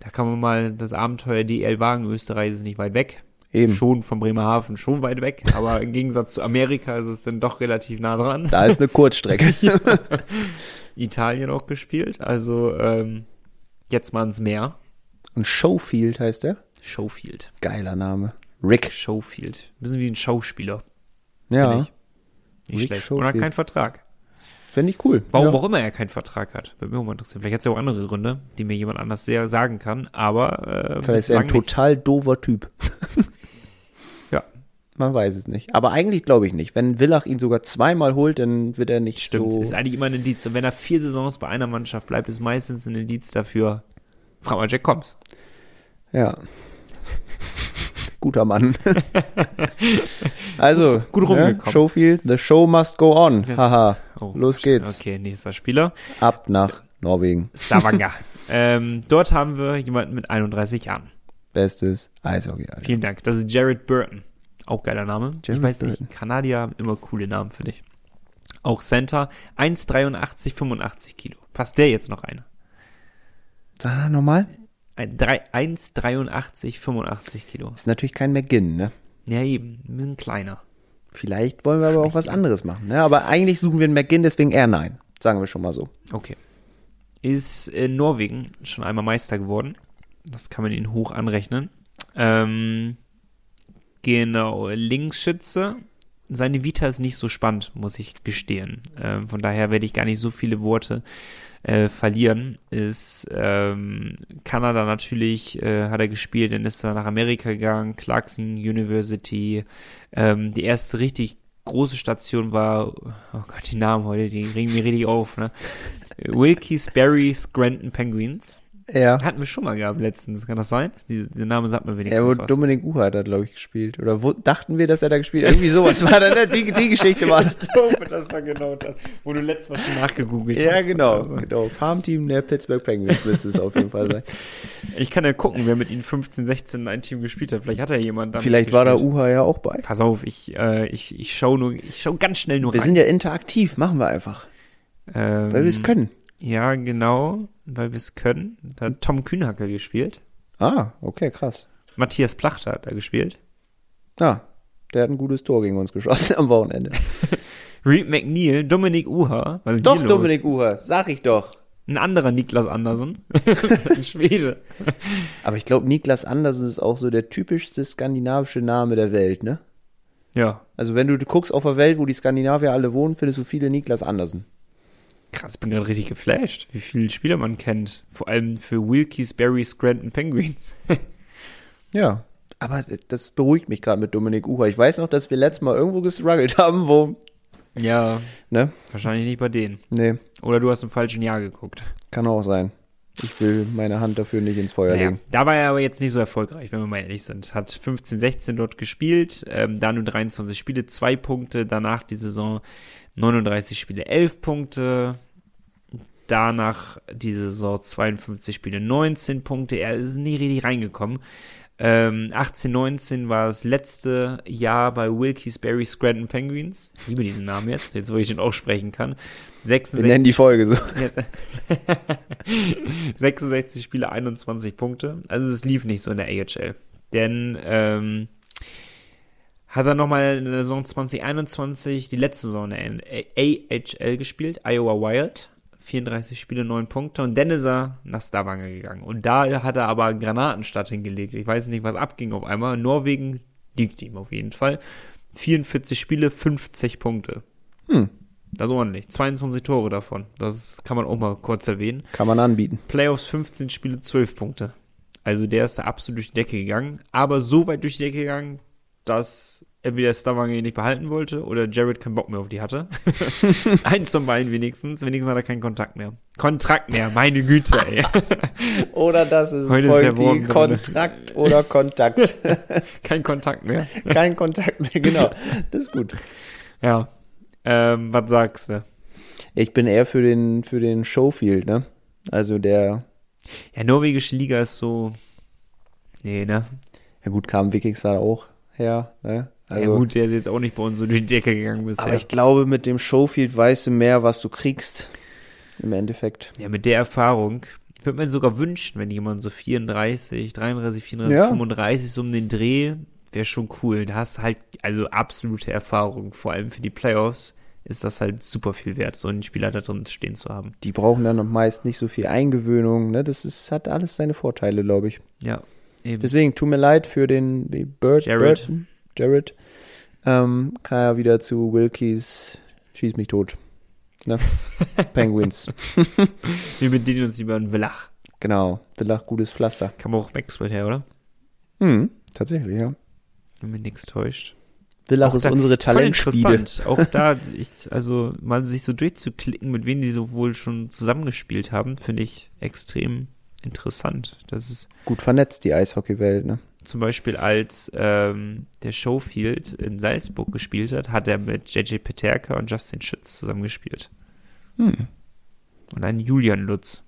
da kann man mal das Abenteuer DL wagen. Österreich ist nicht weit weg. Eben. Schon von Bremerhaven, schon weit weg. Aber im Gegensatz zu Amerika ist es dann doch relativ nah dran. Da ist eine Kurzstrecke. *laughs* Italien auch gespielt. Also ähm, jetzt mal ins Meer. Und Showfield heißt der. Showfield. Geiler Name. Rick. Showfield. Ein bisschen wie ein Schauspieler. Ja, ich. Nicht Rick schlecht. Und hat keinen Vertrag. finde ich cool. Warum ja. auch immer er keinen Vertrag hat. Würde mich auch mal interessieren. Vielleicht hat es ja auch andere Gründe, die mir jemand anders sehr sagen kann. Aber äh, Vielleicht ist er ein bislang nichts. total doofer Typ. *laughs* Ja, Man weiß es nicht. Aber eigentlich glaube ich nicht. Wenn Villach ihn sogar zweimal holt, dann wird er nicht stimmt. so. Ist eigentlich immer ein Indiz. Und wenn er vier Saisons bei einer Mannschaft bleibt, ist meistens ein Indiz dafür. Frag mal Jack Combs. Ja. Guter Mann. also, Gut ne? rumgekommen. Showfield, the show must go on. Haha. Oh, Los geht's. Okay, nächster Spieler. Ab nach Norwegen. Stavanger. *laughs* ähm, dort haben wir jemanden mit 31 Jahren. Bestes Eishockey, Alter. Vielen Dank. Das ist Jared Burton. Auch geiler Name. ich Jared weiß Burton. nicht, Kanadier haben immer coole Namen, finde ich. Auch Center. 1,83, 85 Kilo. Passt der jetzt noch eine? Sag mal nochmal. Ein drei- 1,83, 85 Kilo. Ist natürlich kein McGinn, ne? Ja, eben. Ein bisschen kleiner. Vielleicht wollen wir aber auch was anderes machen, ne? Aber eigentlich suchen wir einen McGinn, deswegen eher nein. Sagen wir schon mal so. Okay. Ist in Norwegen schon einmal Meister geworden. Das kann man ihn hoch anrechnen. Ähm, genau, Linksschütze. Seine Vita ist nicht so spannend, muss ich gestehen. Ähm, von daher werde ich gar nicht so viele Worte äh, verlieren. Ist ähm, Kanada natürlich, äh, hat er gespielt, dann ist er nach Amerika gegangen, Clarkson University. Ähm, die erste richtig große Station war, oh Gott, die Namen heute, die regen mir richtig auf, ne? *laughs* Wilkes Barry Scranton Penguins. Ja. Hatten wir schon mal gehabt letztens, kann das sein? Die, der Name sagt mir Ja, wenigstens wo was. Dominik Uha hat da, glaube ich, gespielt. Oder wo dachten wir, dass er da gespielt hat? Irgendwie sowas war dann, ne? die, die Geschichte war. *laughs* Ich glaube, das war genau das, wo du letztes Mal schon nachgegoogelt Ja, hast. genau, Also, genau. Farmteam der Pittsburgh Penguins müsste es auf jeden Fall sein. ich kann ja gucken, wer mit ihnen 15, 16 in ein Team gespielt hat. Vielleicht hat er jemand dann Vielleicht war da. Uha ja auch bei. Pass auf, ich, äh, ich, ich schau nur, ich schau ganz schnell nur Wir rein. sind ja interaktiv, machen wir einfach. ähm, Weil wir es können. Ja, genau, weil wir es können. Da hat Tom Kühnhacker gespielt. Ah, okay, krass. Matthias Plachter hat da gespielt. Ah, der hat ein gutes Tor gegen uns geschossen am Wochenende. *laughs* Reed McNeil, Dominik Uha. Was ist doch? Dominik Uha, sag ich doch. Ein anderer Niklas Andersen. *laughs* ein Schwede. Aber ich glaube, Niklas Andersen ist auch so der typischste skandinavische Name der Welt, ne? Ja, Also wenn du guckst auf der Welt, wo die Skandinavier alle wohnen, findest du viele Niklas Andersen. Krass, ich bin gerade richtig geflasht, wie viele Spieler man kennt. Vor allem für Wilkes Barry Scranton Penguins. *laughs* Ja. Aber das beruhigt mich gerade mit Dominik Uha. Ich weiß noch, dass wir letztes Mal irgendwo gestruggelt haben, wo, ja, ne? wahrscheinlich nicht bei denen. Nee, Oder du hast im falschen Jahr geguckt. kann auch sein. Ich will meine Hand dafür nicht ins Feuer Naja, legen. da war er aber jetzt nicht so erfolgreich, wenn wir mal ehrlich sind. Hat 15, 16 dort gespielt, ähm, da nur 23 Spiele, zwei Punkte, danach die Saison 39 Spiele, 11 Punkte, danach die Saison 52 Spiele, 19 Punkte, er ist nie richtig reingekommen. Ähm, 18, 19 war das letzte Jahr bei Wilkes Barry Scranton Penguins. Ich liebe diesen Namen jetzt, jetzt wo ich den aussprechen kann. Wir 66 nennen die Folge so. Jetzt. *laughs* 66 Spiele, 21 Punkte. Also es lief nicht so in der AHL. Denn ähm, hat er nochmal in der Saison 2021 die letzte Saison in AHL gespielt, Iowa Wild. 34 Spiele, 9 Punkte. Und dann ist er nach Stavanger gegangen. Und da hat er aber einen Granatenstart hingelegt. Ich weiß nicht, was abging auf einmal. Norwegen liegt ihm auf jeden Fall. 44 Spiele, 50 Punkte. Hm. Das ist ordentlich. 22 Tore davon. Das kann man auch mal kurz erwähnen. Kann man anbieten. Playoffs 15 Spiele, 12 Punkte. Also der ist da absolut durch die Decke gegangen. Aber so weit durch die Decke gegangen, dass entweder Stavanger ihn nicht behalten wollte oder Jared keinen Bock mehr auf die hatte. *laughs* *laughs* Eins von beiden wenigstens. Wenigstens hat er keinen Kontakt mehr. Kontrakt mehr, meine Güte, ey. *laughs* Oder das ist Heute ist folgt der die. Kontrakt oder Kontakt. Kein Kontakt mehr. Kein Kontakt mehr, genau. Das ist gut. Ja. Ähm, was sagst du? Ich bin eher für den, für den Showfield, ne? Also der, Ja, norwegische Liga ist so. Nee, ne? Ja gut, kam Wikingstar auch her, ne? ja gut, der ist jetzt auch nicht bei uns so durch die Decke gegangen bisher. Aber ich glaube, mit dem Showfield weißt du mehr, was du kriegst. Im Endeffekt. ja, mit der Erfahrung würde man sogar wünschen, wenn jemand so 34, 33, 34, Ja. 35 so um den Dreh, wäre schon cool. Da hast du halt also absolute Erfahrung, vor allem für die Playoffs ist das halt super viel wert, so einen Spieler da drin stehen zu haben. Die brauchen dann meist nicht so viel Eingewöhnung, ne? Das ist, hat alles seine Vorteile, glaube ich. Ja, eben. Deswegen, tut mir leid für den Bird, Jared. Burton, Jared. Ähm, kann ja wieder zu Wilkies, schieß mich tot. Ne? *laughs* Penguins. *laughs* Wir bedienen uns lieber einen Villach. Genau. Villach, gutes Pflaster. Kam auch Maxwell her, oder? Hm, tatsächlich, ja. Wenn mich nichts täuscht. Villach Auch ist da- unsere interessant. Auch da, *laughs* ich, also mal sich so durchzuklicken, mit wem die so wohl schon zusammengespielt haben, finde ich extrem interessant. Das ist Gut vernetzt, die Eishockeywelt, ne? zum Beispiel, als ähm, der Showfield in Salzburg gespielt hat, hat er mit JJ Peterka und Justin Schütz zusammengespielt. Hm. Und einen Julian Lutz.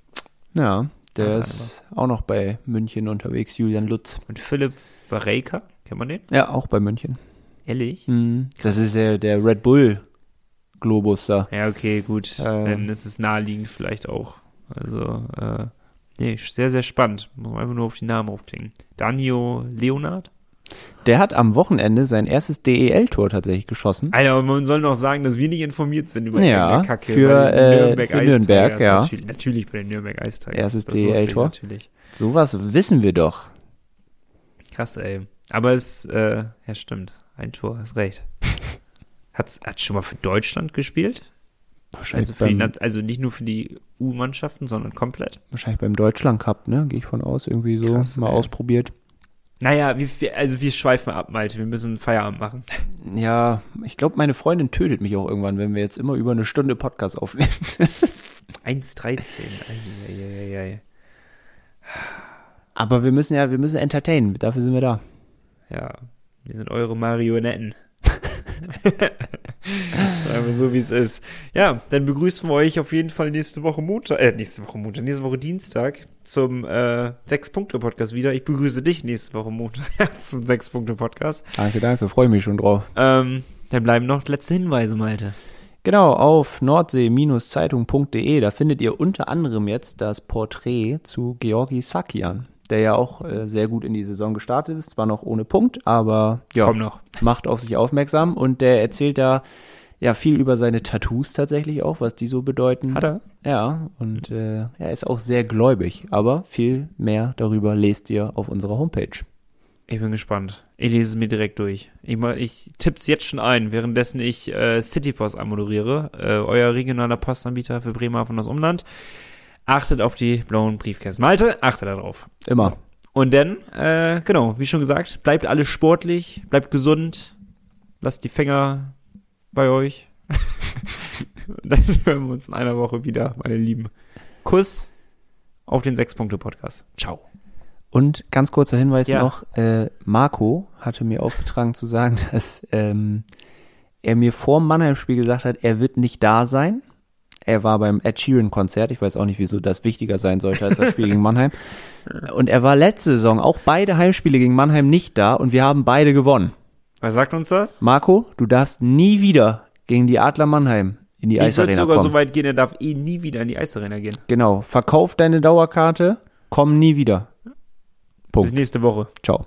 Ja, der ist auch noch bei München unterwegs, Julian Lutz. Und Philipp Varejka, kennt man den? Ja, auch bei München. Ehrlich? Hm. Das ist der, der Red Bull Globus da. Ja, okay, gut. Ähm. Dann ist es naheliegend vielleicht auch. Also, äh, nee, sehr, sehr spannend. Muss man einfach nur auf die Namen aufklingen. Danio Leonard? Der hat am Wochenende sein erstes DEL-Tor tatsächlich geschossen. Alter, aber man soll noch sagen, dass wir nicht informiert sind über Ja, irgendeine Kacke. für, die äh, Nürnberg für Nürnberg, ja. Natürlich, natürlich bei den Nürnberg Tigers. Erstes DEL-Tor. Natürlich. Sowas wissen wir doch. Krass, ey. Aber es, äh, ja, stimmt. Ein Tor, hast recht. *laughs* Hat, hat schon mal für Deutschland gespielt? Also, für die, beim, also nicht nur für die U-Mannschaften, sondern komplett. wahrscheinlich beim Deutschland Cup, ne? Gehe ich von aus, irgendwie so Krass, mal ey. ausprobiert. Naja, wir, also wir schweifen ab, Malte. Wir müssen Feierabend machen. Ja, ich glaube, meine Freundin tötet mich auch irgendwann, wenn wir jetzt immer über eine Stunde Podcast aufnehmen. *laughs* 1,13. Eieieiei. Aber wir müssen ja, wir müssen entertainen. Dafür sind wir da. Ja, wir sind eure Marionetten. *laughs* So, wie es ist. Ja, dann begrüßen wir euch auf jeden Fall nächste Woche Montag, äh, nächste Woche Montag, nächste Woche Dienstag zum äh, Sechs-Punkte-Podcast wieder. Ich begrüße dich nächste Woche Montag *laughs* zum Sechs-Punkte-Podcast. Danke, danke. Freue mich schon drauf. Ähm, dann bleiben noch letzte Hinweise, Malte. Genau, auf nordsee-zeitung.de, da findet ihr unter anderem jetzt das Porträt zu Georgi Sakian, der ja auch äh, sehr gut in die Saison gestartet ist, zwar noch ohne Punkt, aber ja, macht auf sich aufmerksam und der erzählt da ja viel über seine Tattoos tatsächlich auch, was die so bedeuten. Hat er? Ja, und äh, er ist auch sehr gläubig, aber viel mehr darüber lest ihr auf unserer Homepage. Ich bin gespannt. Ich lese es mir direkt durch. Ich, ich tipp's jetzt schon ein, währenddessen ich äh, Citypost anmoderiere, äh, euer regionaler Postanbieter für Bremerhaven und das Umland. Achtet auf die blauen Briefkästen. Malte, achtet darauf. Immer. So. Und dann, äh, genau, wie schon gesagt, bleibt alles sportlich, bleibt gesund, lasst die Finger bei euch. Und *laughs* dann hören wir uns in einer Woche wieder, meine Lieben. Kuss auf den Sechs-Punkte-Podcast. Ciao. Und ganz kurzer Hinweis Ja. noch, äh, Marco hatte mir aufgetragen zu sagen, *laughs* dass ähm, er mir vor dem Mannheim-Spiel gesagt hat, er wird nicht da sein. Er war beim Ed Sheeran-Konzert. Ich weiß auch nicht, wieso das wichtiger sein sollte als das Spiel gegen Mannheim. *laughs* Und er war letzte Saison auch beide Heimspiele gegen Mannheim nicht da und wir haben beide gewonnen. Was sagt uns das? Marco, du darfst nie wieder gegen die Adler Mannheim in die Ich würde Eisarena sogar kommen. so weit gehen, er darf eh nie wieder in die Eisarena gehen. genau. Verkauf deine Dauerkarte, komm nie wieder. Bis Punkt. nächste Woche. Ciao.